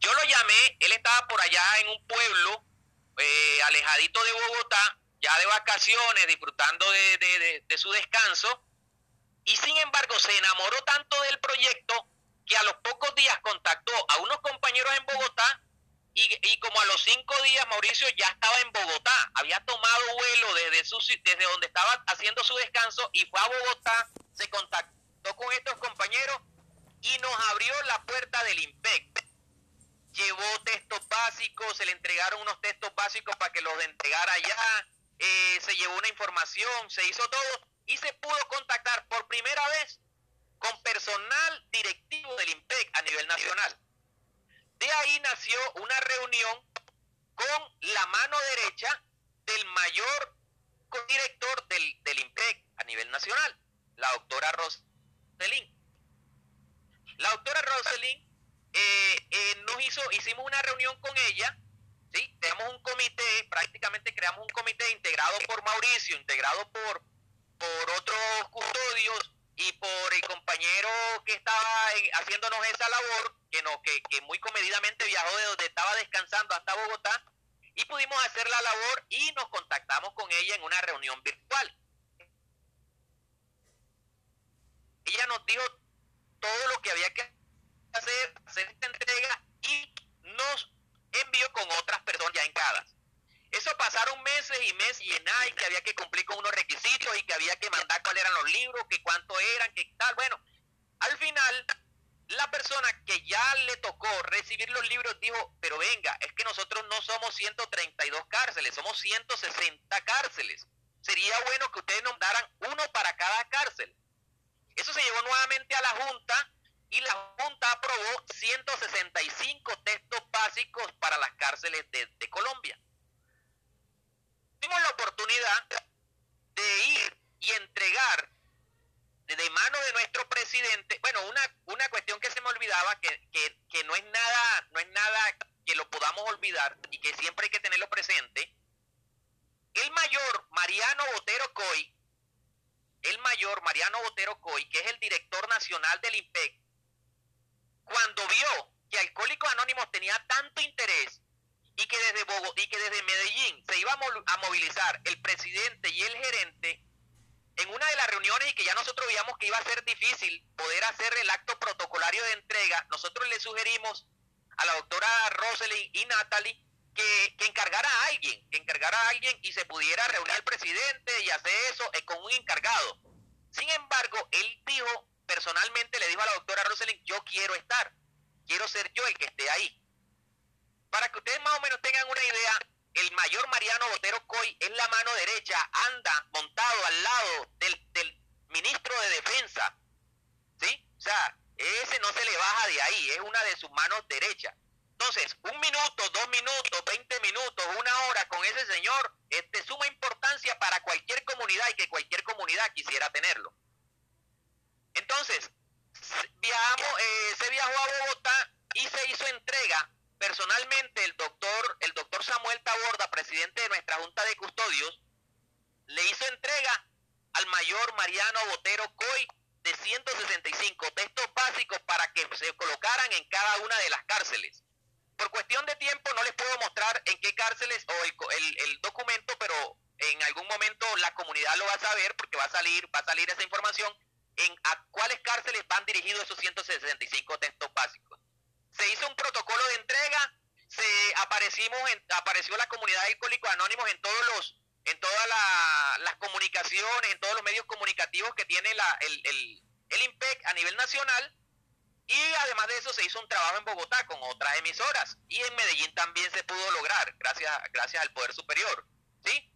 Yo lo llamé, él estaba por allá en un pueblo eh, alejadito de Bogotá, ya de vacaciones, disfrutando de, su descanso, y sin embargo se enamoró tanto del proyecto que a los pocos días contactó a unos compañeros en Bogotá y, como a los cinco días Mauricio ya estaba en Bogotá, había tomado vuelo desde, su, desde donde estaba haciendo su descanso y fue a Bogotá, se contactó con estos compañeros y nos abrió la puerta del IMPEC. Llevó textos básicos, se le entregaron unos textos básicos para que los entregara allá, eh, se llevó una información, se hizo todo y se pudo contactar por primera vez con personal directivo del IMPEC a nivel nacional. De ahí nació una reunión con la mano derecha del mayor director del, del IMPEC a nivel nacional, la doctora Rosa la doctora Rosalind eh, eh, nos hizo, hicimos una reunión con ella, ¿sí? Tenemos un comité, prácticamente creamos un comité integrado por Mauricio, integrado por, por otros custodios y por el compañero que estaba haciéndonos esa labor, que, no, que, que muy comedidamente viajó de donde estaba descansando hasta Bogotá, y pudimos hacer la labor y nos contactamos con ella en una reunión virtual. Ella nos dijo todo lo que había que hacer, hacer esta entrega y nos envió con otras personas ya encadas. Eso pasaron meses y meses y en ahí que había que cumplir con unos requisitos y que había que mandar cuáles eran los libros, que cuánto eran, que tal. Bueno, al final la persona que ya le tocó recibir los libros dijo, pero venga, es que nosotros no somos 132 cárceles, somos 160 cárceles. Sería bueno que ustedes nos daran uno para cada cárcel. Eso se llevó nuevamente a la Junta y la Junta aprobó 165 textos básicos para las cárceles de, Colombia. Tuvimos la oportunidad de ir y entregar de mano de nuestro presidente, bueno, una, una cuestión que se me olvidaba, que, que, no es nada, no es nada que lo podamos olvidar y que siempre hay que tenerlo presente. El mayor Mariano Botero Coy el mayor Mariano Botero Coy, que es el director nacional del IMPEC, cuando vio que Alcohólicos Anónimos tenía tanto interés y que desde Bogotá, y que desde Medellín se iba a movilizar el presidente y el gerente en una de las reuniones y que ya nosotros veíamos que iba a ser difícil poder hacer el acto protocolario de entrega, nosotros le sugerimos a la doctora Rosalind y Natalie que, encargara a alguien, que encargara a alguien y se pudiera reunir el presidente y hacer eso eh, con un encargado. Sin embargo, él dijo, personalmente le dijo a la doctora Rosalind, yo quiero estar, quiero ser yo el que esté ahí. Para que ustedes más o menos tengan una idea, el mayor Mariano Botero Coy es la mano derecha, anda montado al lado del, del ministro de Defensa. ¿Sí? O sea, ese no se le baja de ahí, es una de sus manos derechas. Entonces, un minuto, dos minutos, veinte minutos, una hora con ese señor es de suma importancia para cualquier comunidad y que cualquier comunidad quisiera tenerlo. Entonces, viajamos, eh, se viajó a Bogotá y se hizo entrega personalmente el doctor, el doctor Samuel Taborda, presidente de nuestra Junta de Custodios, le hizo entrega al mayor Mariano Botero Coy de 165 textos básicos para que se colocaran en cada una de las cárceles. Por cuestión de tiempo no les puedo mostrar en qué cárceles o el, el, documento, pero en algún momento la comunidad lo va a saber porque va a salir, va a salir esa información en a cuáles cárceles van dirigidos esos 165 textos básicos. Se hizo un protocolo de entrega, se aparecimos apareció la comunidad de alcohólicos anónimos en todos los en todas las comunicaciones, en todos los medios comunicativos que tiene la, el, el, el IMPEC a nivel nacional y además de eso se hizo un trabajo en Bogotá con otras emisoras y en Medellín también se pudo lograr gracias, gracias al Poder Superior. ¿sí?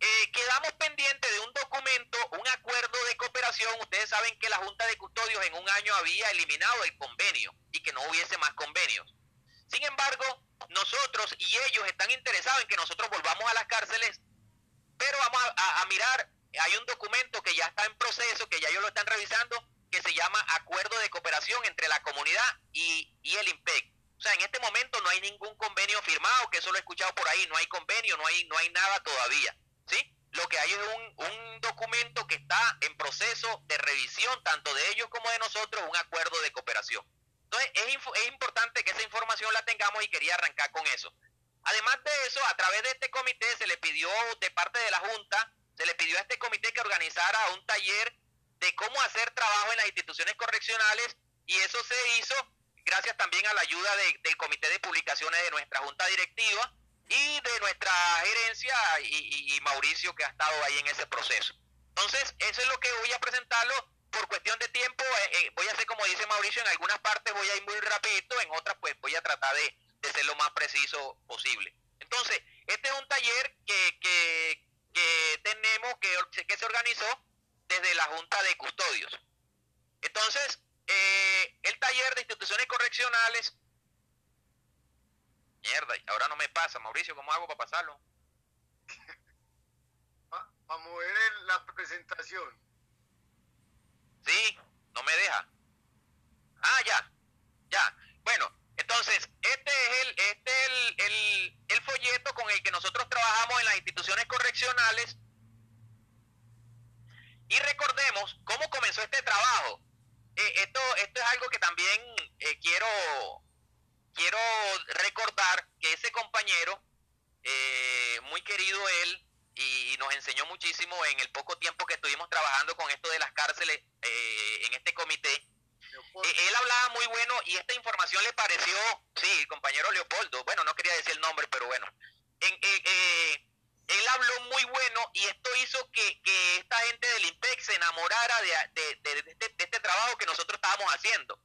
Eh, quedamos pendientes de un documento, un acuerdo de cooperación. Ustedes saben que la Junta de Custodios en un año había eliminado el convenio y que no hubiese más convenios. Sin embargo, nosotros y ellos están interesados en que nosotros volvamos a las cárceles, pero vamos a, a mirar, hay un documento que ya está en proceso, que ya ellos lo están revisando, que se llama Acuerdo de Cooperación entre la comunidad y, el IMPEC. O sea, en este momento no hay ningún convenio firmado, que eso lo he escuchado por ahí, no hay convenio, no hay, no hay nada todavía. ¿Sí? Lo que hay es un, un documento que está en proceso de revisión, tanto de ellos como de nosotros, un acuerdo de cooperación. Entonces, es, es importante que esa información la tengamos y quería arrancar con eso. Además de eso, a través de este comité se le pidió de parte de la Junta, se le pidió a este comité que organizara un taller de cómo hacer trabajo en las instituciones correccionales y eso se hizo gracias también a la ayuda del Comité de Publicaciones de nuestra Junta Directiva y de nuestra gerencia y, Mauricio que ha estado ahí en ese proceso. Entonces, eso es lo que voy a presentarlo por cuestión de tiempo. Eh, eh, voy a hacer como dice Mauricio, en algunas partes voy a ir muy rapidito, en otras pues voy a tratar de, de ser lo más preciso posible. Entonces, este es un taller que, que, que tenemos, que, que se organizó desde la Junta de Custodios. Entonces, eh, el taller de instituciones correccionales... Mierda, ahora no me pasa, Mauricio, ¿cómo hago para pasarlo? Para mover la presentación. Sí, no me deja. Ah, ya, ya. Bueno, entonces, este es el, este el, el, el folleto con el que nosotros trabajamos en las instituciones correccionales y recordemos cómo comenzó este trabajo. Eh, esto, esto es algo que también eh, quiero, quiero recordar que ese compañero, eh, muy querido él, y nos enseñó muchísimo en el poco tiempo que estuvimos trabajando con esto de las cárceles en este comité. él hablaba muy bueno y esta información le pareció, sí, el compañero Leopoldo, bueno, no quería decir el nombre, pero bueno. En, él habló muy bueno y esto hizo que, esta gente del IMPEC se enamorara de, este trabajo que nosotros estábamos haciendo.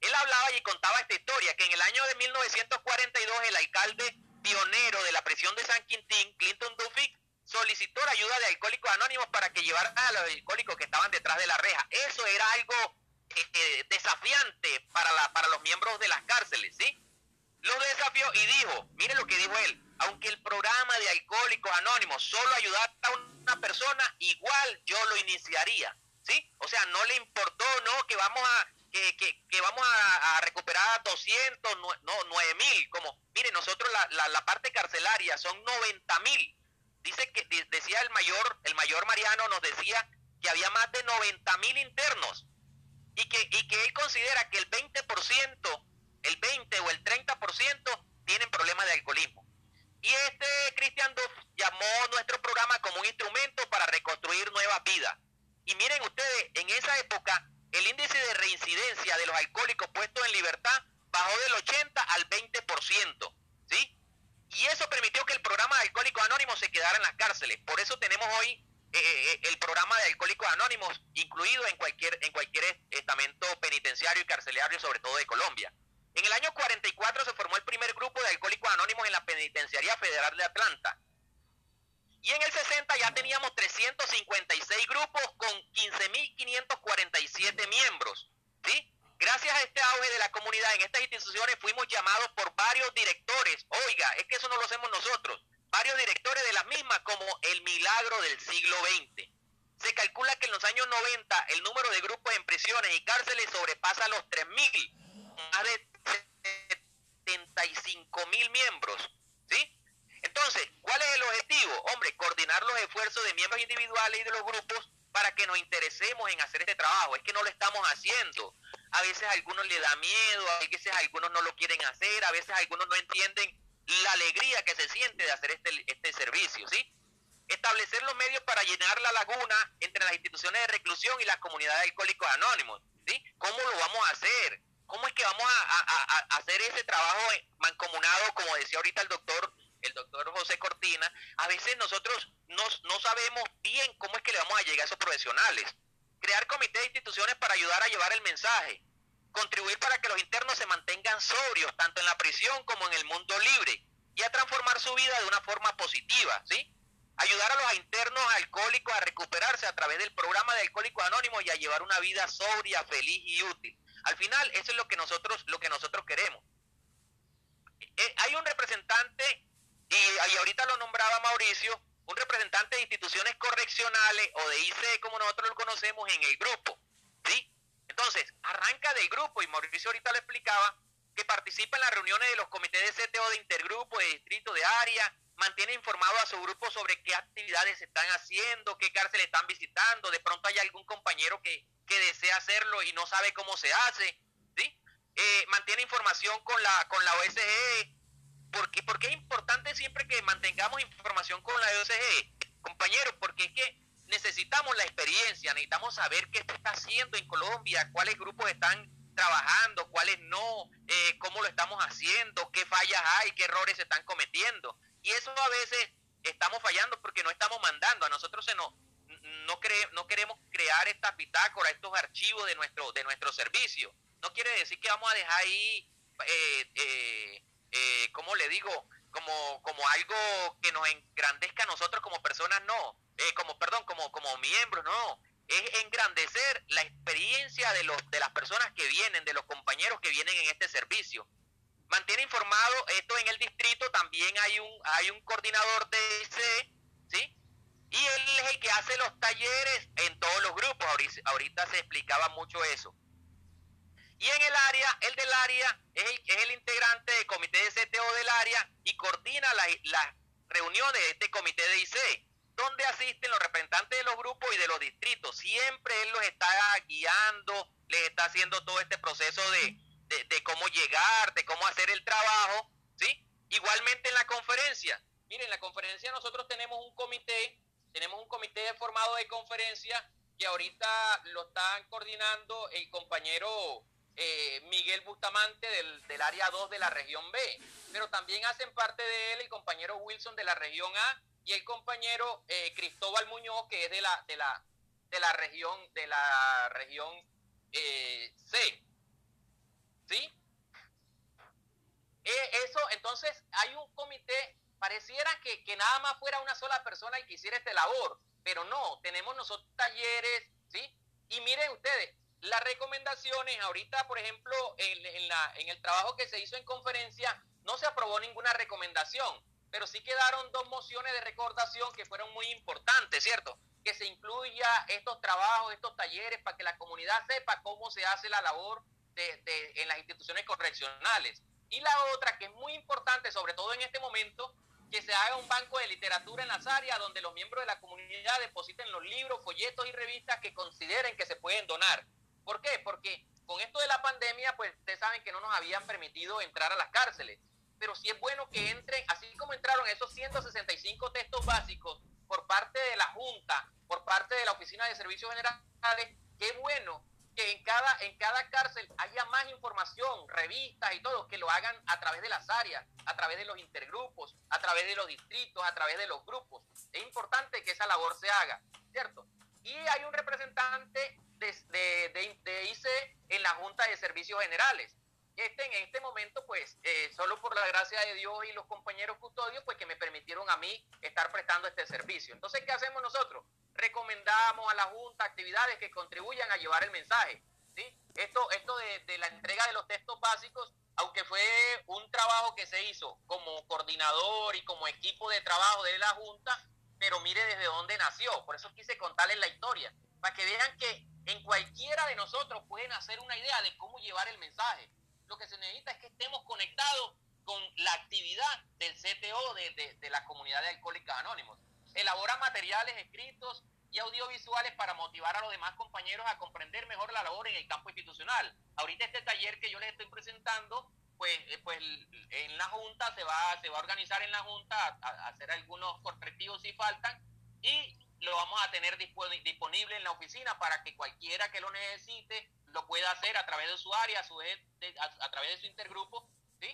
Él hablaba y contaba esta historia, que en el año de 1942 el alcalde pionero de la prisión de San Quintín, Clinton Duffy, solicitó la ayuda de alcohólicos anónimos para que llevaran a los alcohólicos que estaban detrás de la reja. Eso era algo eh, eh, desafiante para, la, para los miembros de las cárceles, ¿sí? Lo desafió y dijo, mire lo que dijo él, aunque el programa de Alcohólicos Anónimos solo ayudara a una persona, igual yo lo iniciaría, ¿sí? O sea, no le importó, no, que vamos a que, vamos a, recuperar 200, no, 9 mil, como, mire, nosotros la, la, parte carcelaria son 90 mil. Dice que, decía el mayor, el mayor Mariano nos decía que había más de 90 mil internos y que, y que él considera que el 20%, el 20 o el 30% tienen problemas de alcoholismo. Y este Christian Duff llamó nuestro programa como un instrumento para reconstruir nuevas vidas. Y miren ustedes, en esa época el índice de reincidencia de los alcohólicos puestos en libertad bajó del 80 al 20%, ¿sí? Y eso permitió que el programa de Alcohólicos Anónimos se quedara en las cárceles. Por eso tenemos hoy eh, eh, el programa de Alcohólicos Anónimos incluido en cualquier, en cualquier estamento penitenciario y carcelario, sobre todo de Colombia. En el año 44 se formó el primer grupo de alcohólicos anónimos en la Penitenciaría Federal de Atlanta. Y en el 60 ya teníamos 356 grupos con 15.547 miembros. ¿sí? Gracias a este auge de la comunidad en estas instituciones fuimos llamados por varios directores. Oiga, es que eso no lo hacemos nosotros. varios directores de las mismas como el milagro del siglo XX. Se calcula que en los años 90 el número de grupos en prisiones y cárceles sobrepasa los 3.000, más de 75 mil miembros. ¿sí? Entonces, ¿cuál es el objetivo? Hombre, coordinar los esfuerzos de miembros individuales y de los grupos para que nos interesemos en hacer este trabajo. Es que no lo estamos haciendo. A veces a algunos le da miedo, a veces a algunos no lo quieren hacer, a veces algunos no entienden la alegría que se siente de hacer este, este servicio, ¿sí? Establecer los medios para llenar la laguna entre las instituciones de reclusión y las comunidades de alcohólicos anónimos, ¿sí? ¿Cómo lo vamos a hacer? ¿Cómo es que vamos a, hacer ese trabajo mancomunado, como decía ahorita el doctor, el doctor José Cortina? A veces nosotros no, sabemos bien cómo es que le vamos a llegar a esos profesionales. Crear comités de instituciones para ayudar a llevar el mensaje. Contribuir para que los internos se mantengan sobrios, tanto en la prisión como en el mundo libre, y a transformar su vida de una forma positiva, ¿sí? Ayudar a los internos alcohólicos a recuperarse a través del programa de Alcohólicos Anónimos y a llevar una vida sobria, feliz y útil. Al final, eso es lo que nosotros, lo que nosotros queremos. Eh, hay un representante, y, ahorita lo nombraba Mauricio, un representante de instituciones correccionales o de IC, como nosotros lo conocemos, en el grupo. ¿sí? Entonces, arranca del grupo, y Mauricio ahorita lo explicaba, que participa en las reuniones de los comités de CTO de intergrupo, de distrito, de área, mantiene informado a su grupo sobre qué actividades se están haciendo, qué cárcel están visitando, de pronto hay algún compañero que, desea hacerlo y no sabe cómo se hace, ¿sí? Eh, mantiene información con la, con la OSGE, porque, porque es importante siempre que mantengamos información con la OSGE, compañeros, porque es que necesitamos la experiencia, necesitamos saber qué está haciendo en Colombia, cuáles grupos están trabajando, cuáles no, eh, cómo lo estamos haciendo, qué fallas hay, qué errores se están cometiendo. Y eso a veces estamos fallando porque no estamos mandando. A nosotros se nos, no, no queremos crear estas bitácoras, estos archivos de nuestro, de nuestro servicio. No quiere decir que vamos a dejar ahí, eh, eh, eh ¿cómo le digo? Como, como algo que nos engrandezca a nosotros como personas, no. Eh, como, perdón, como, como miembros, no. Es engrandecer la experiencia de, los, de las personas que vienen, de los compañeros que vienen en este servicio mantiene informado esto en el distrito, también hay un, hay un coordinador de IC, ¿sí? Y él es el que hace los talleres en todos los grupos, ahorita, se explicaba mucho eso. Y en el área, el del área es el, es el integrante del comité de CTO del área y coordina las reuniones de este comité de IC, donde asisten los representantes de los grupos y de los distritos. Siempre él los está guiando, les está haciendo todo este proceso de, de, cómo llegar, de cómo hacer el trabajo, ¿sí? Igualmente en la conferencia. Miren, en la conferencia nosotros tenemos un comité, tenemos un comité formado de conferencia que ahorita lo están coordinando el compañero eh, Miguel Bustamante del, área 2 de la región B, pero también hacen parte de él el compañero Wilson de la región A y el compañero eh, Cristóbal Muñoz que es de la de la de la región de la región eh, C. ¿Sí? Eso, entonces hay un comité, pareciera que, que nada más fuera una sola persona y que hiciera esta labor, pero no, tenemos nosotros talleres, ¿sí? Y miren ustedes, las recomendaciones, ahorita, por ejemplo, en, en, la, en el trabajo que se hizo en conferencia, no se aprobó ninguna recomendación, pero sí quedaron dos mociones de recordación que fueron muy importantes, ¿cierto? Que se incluya estos trabajos, estos talleres, para que la comunidad sepa cómo se hace la labor en las instituciones correccionales. Y la otra, que es muy importante, sobre todo en este momento, que se haga un banco de literatura en las áreas donde los miembros de la comunidad depositen los libros, folletos y revistas que consideren que se pueden donar. ¿Por qué? Porque con esto de la pandemia, pues ustedes saben que no nos habían permitido entrar a las cárceles. Pero sí es bueno que entren, así como entraron esos 165 textos básicos por parte de la Junta, por parte de la Oficina de Servicios Generales, qué bueno que en cada, en cada cárcel haya más información, revistas y todo, que lo hagan a través de las áreas, a través de los intergrupos, a través de los distritos, a través de los grupos. Es importante que esa labor se haga, ¿cierto? Y hay un representante de, de, de, ICE en la Junta de Servicios Generales. Este, en este momento, pues, eh, solo por la gracia de Dios y los compañeros custodios, pues que me permitieron a mí estar prestando este servicio. Entonces, ¿qué hacemos nosotros? Recomendamos a la Junta actividades que contribuyan a llevar el mensaje. ¿sí? Esto, esto de, la entrega de los textos básicos, aunque fue un trabajo que se hizo como coordinador y como equipo de trabajo de la Junta, pero mire desde dónde nació. Por eso quise contarles la historia, para que vean que en cualquiera de nosotros pueden hacer una idea de cómo llevar el mensaje. Lo que se necesita es que estemos conectados con la actividad del CTO de, de, la comunidad de alcohólicos anónimos. Elabora materiales escritos y audiovisuales para motivar a los demás compañeros a comprender mejor la labor en el campo institucional. Ahorita este taller que yo les estoy presentando, pues, eh, pues en la Junta se va, se va a organizar en la Junta a, hacer algunos correctivos si faltan y lo vamos a tener disponible en la oficina para que cualquiera que lo necesite lo pueda hacer a través de su área, a, su, a, a través de su intergrupo, ¿sí?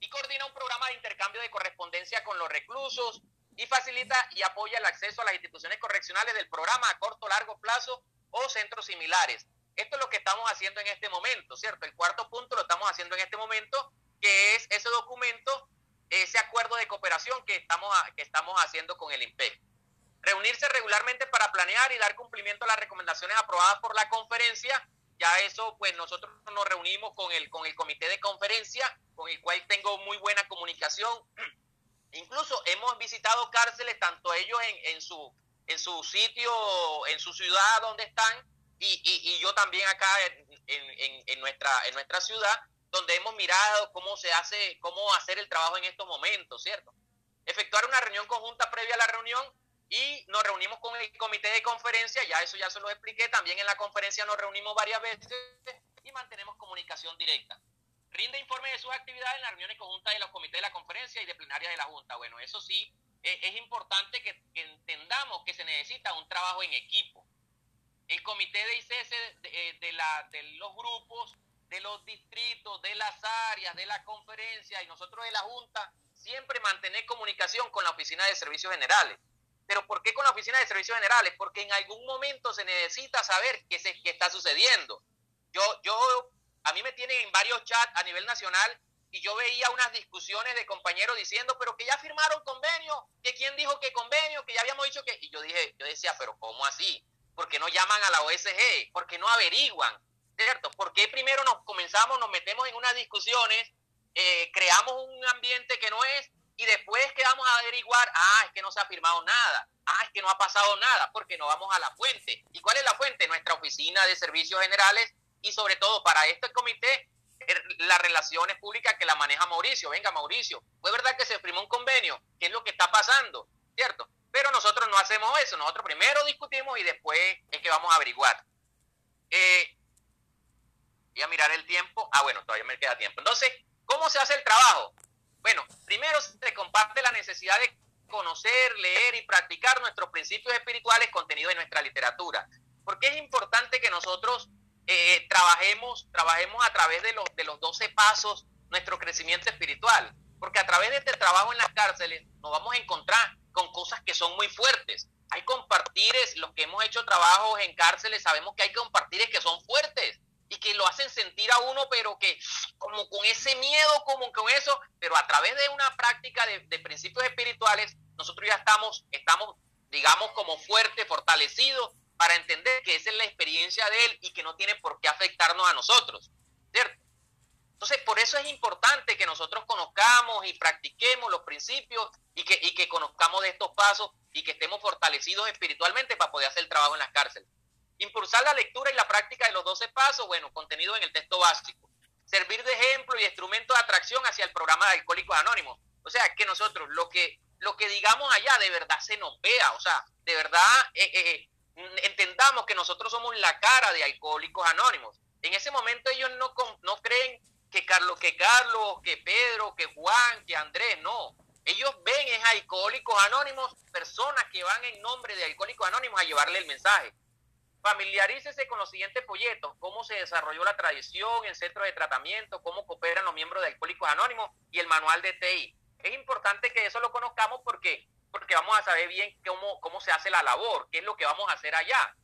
Y coordina un programa de intercambio de correspondencia con los reclusos, y facilita y apoya el acceso a las instituciones correccionales del programa a corto, largo plazo o centros similares. Esto es lo que estamos haciendo en este momento, ¿cierto? El cuarto punto lo estamos haciendo en este momento, que es ese documento, ese acuerdo de cooperación que estamos, que estamos haciendo con el INPE. Reunirse regularmente para planear y dar cumplimiento a las recomendaciones aprobadas por la conferencia. Ya eso, pues nosotros nos reunimos con el, con el comité de conferencia, con el cual tengo muy buena comunicación Incluso hemos visitado cárceles, tanto ellos en, su, en su sitio, en su ciudad donde están, y, yo también acá en, nuestra, en nuestra ciudad, donde hemos mirado cómo se hace, cómo hacer el trabajo en estos momentos, ¿cierto? Efectuar una reunión conjunta previa a la reunión y nos reunimos con el comité de conferencia, ya eso ya se lo expliqué, también en la conferencia nos reunimos varias veces y mantenemos comunicación directa. Rinde informe de sus actividades en las reuniones conjuntas de los comités de la conferencia y de plenaria de la Junta. Bueno, eso sí, e, es, importante que, entendamos que se necesita un trabajo en equipo. El comité de ICS la, de los grupos, de los distritos, de las áreas, de la conferencia y nosotros de la Junta, siempre mantener comunicación con la Oficina de Servicios Generales. ¿Pero por qué con la Oficina de Servicios Generales? Porque en algún momento se necesita saber qué, se, qué está sucediendo. Yo, yo a mí me tienen en varios chats a nivel nacional y yo veía unas discusiones de compañeros diciendo, pero que ya firmaron convenio, que quién dijo que convenio, que ya habíamos dicho que... Y yo dije, yo decía, pero ¿cómo así? ¿Por qué no llaman a la OSG? ¿Por qué no averiguan? ¿Cierto? ¿Por qué primero nos comenzamos, nos metemos en unas discusiones, eh, creamos un ambiente que no es y después que vamos a averiguar, ah, es que no se ha firmado nada, ah, es que no ha pasado nada, porque no vamos a la fuente. ¿Y cuál es la fuente? Nuestra oficina de servicios generales y sobre todo para este comité er, las relaciones públicas que la maneja Mauricio. Venga, Mauricio, fue verdad que se firmó un convenio, ¿qué es lo que está pasando? ¿Cierto? Pero nosotros no hacemos eso, nosotros primero discutimos y después es que vamos a averiguar. Eh, voy a mirar el tiempo. Ah, bueno, todavía me queda tiempo. Entonces, ¿cómo se hace el trabajo? Bueno, primero se comparte la necesidad de conocer, leer y practicar nuestros principios espirituales contenidos en nuestra literatura. Porque es importante que nosotros eh, trabajemos, trabajemos a través de los, de los 12 pasos nuestro crecimiento espiritual, porque a través de este trabajo en las cárceles nos vamos a encontrar con cosas que son muy fuertes. Hay compartires, los que hemos hecho trabajos en cárceles, sabemos que hay compartires que son fuertes y que lo hacen sentir a uno, pero que como con ese miedo, como con eso, pero a través de una práctica de, de principios espirituales, nosotros ya estamos, estamos, digamos, como fuertes, fortalecidos para entender que esa es la experiencia de él y que no tiene por qué afectarnos a nosotros, ¿cierto? Entonces, por eso es importante que nosotros conozcamos y practiquemos los principios y que, y que conozcamos de estos pasos y que estemos fortalecidos espiritualmente para poder hacer el trabajo en las cárceles. Impulsar la lectura y la práctica de los 12 pasos, bueno, contenido en el texto básico. Servir de ejemplo y instrumento de atracción hacia el programa de Alcohólicos Anónimos. O sea, que nosotros lo que, lo que digamos allá de verdad se nos vea, o sea, de verdad eh, eh, entendamos que nosotros somos la cara de Alcohólicos Anónimos. En ese momento ellos no, no creen que Carlos, que Carlos, que Pedro, que Juan, que Andrés, no. Ellos ven en Alcohólicos Anónimos personas que van en nombre de Alcohólicos Anónimos a llevarle el mensaje. Familiarícese con los siguientes folletos, cómo se desarrolló la tradición, el centro de tratamiento, cómo cooperan los miembros de Alcohólicos Anónimos y el manual de TI. Es importante que eso lo conozcamos porque porque vamos a saber bien cómo, cómo se hace la labor, qué es lo que vamos a hacer allá.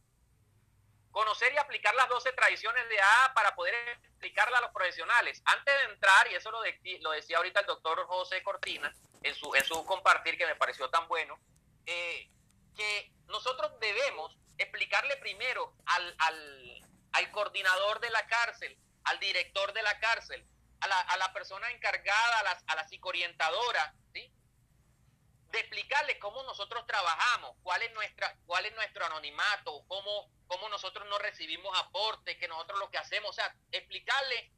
Conocer y aplicar las 12 tradiciones de A para poder explicarla a los profesionales. Antes de entrar, y eso lo, lo decía ahorita el doctor José Cortina en su, en su compartir que me pareció tan bueno, eh, que nosotros debemos explicarle primero al, al, al coordinador de la cárcel, al director de la cárcel, a la, a la persona encargada, a la, a la psicoorientadora. De explicarle cómo nosotros trabajamos, cuál es nuestra, cuál es nuestro anonimato, cómo, cómo nosotros no recibimos aportes, que nosotros lo que hacemos, o sea, explicarle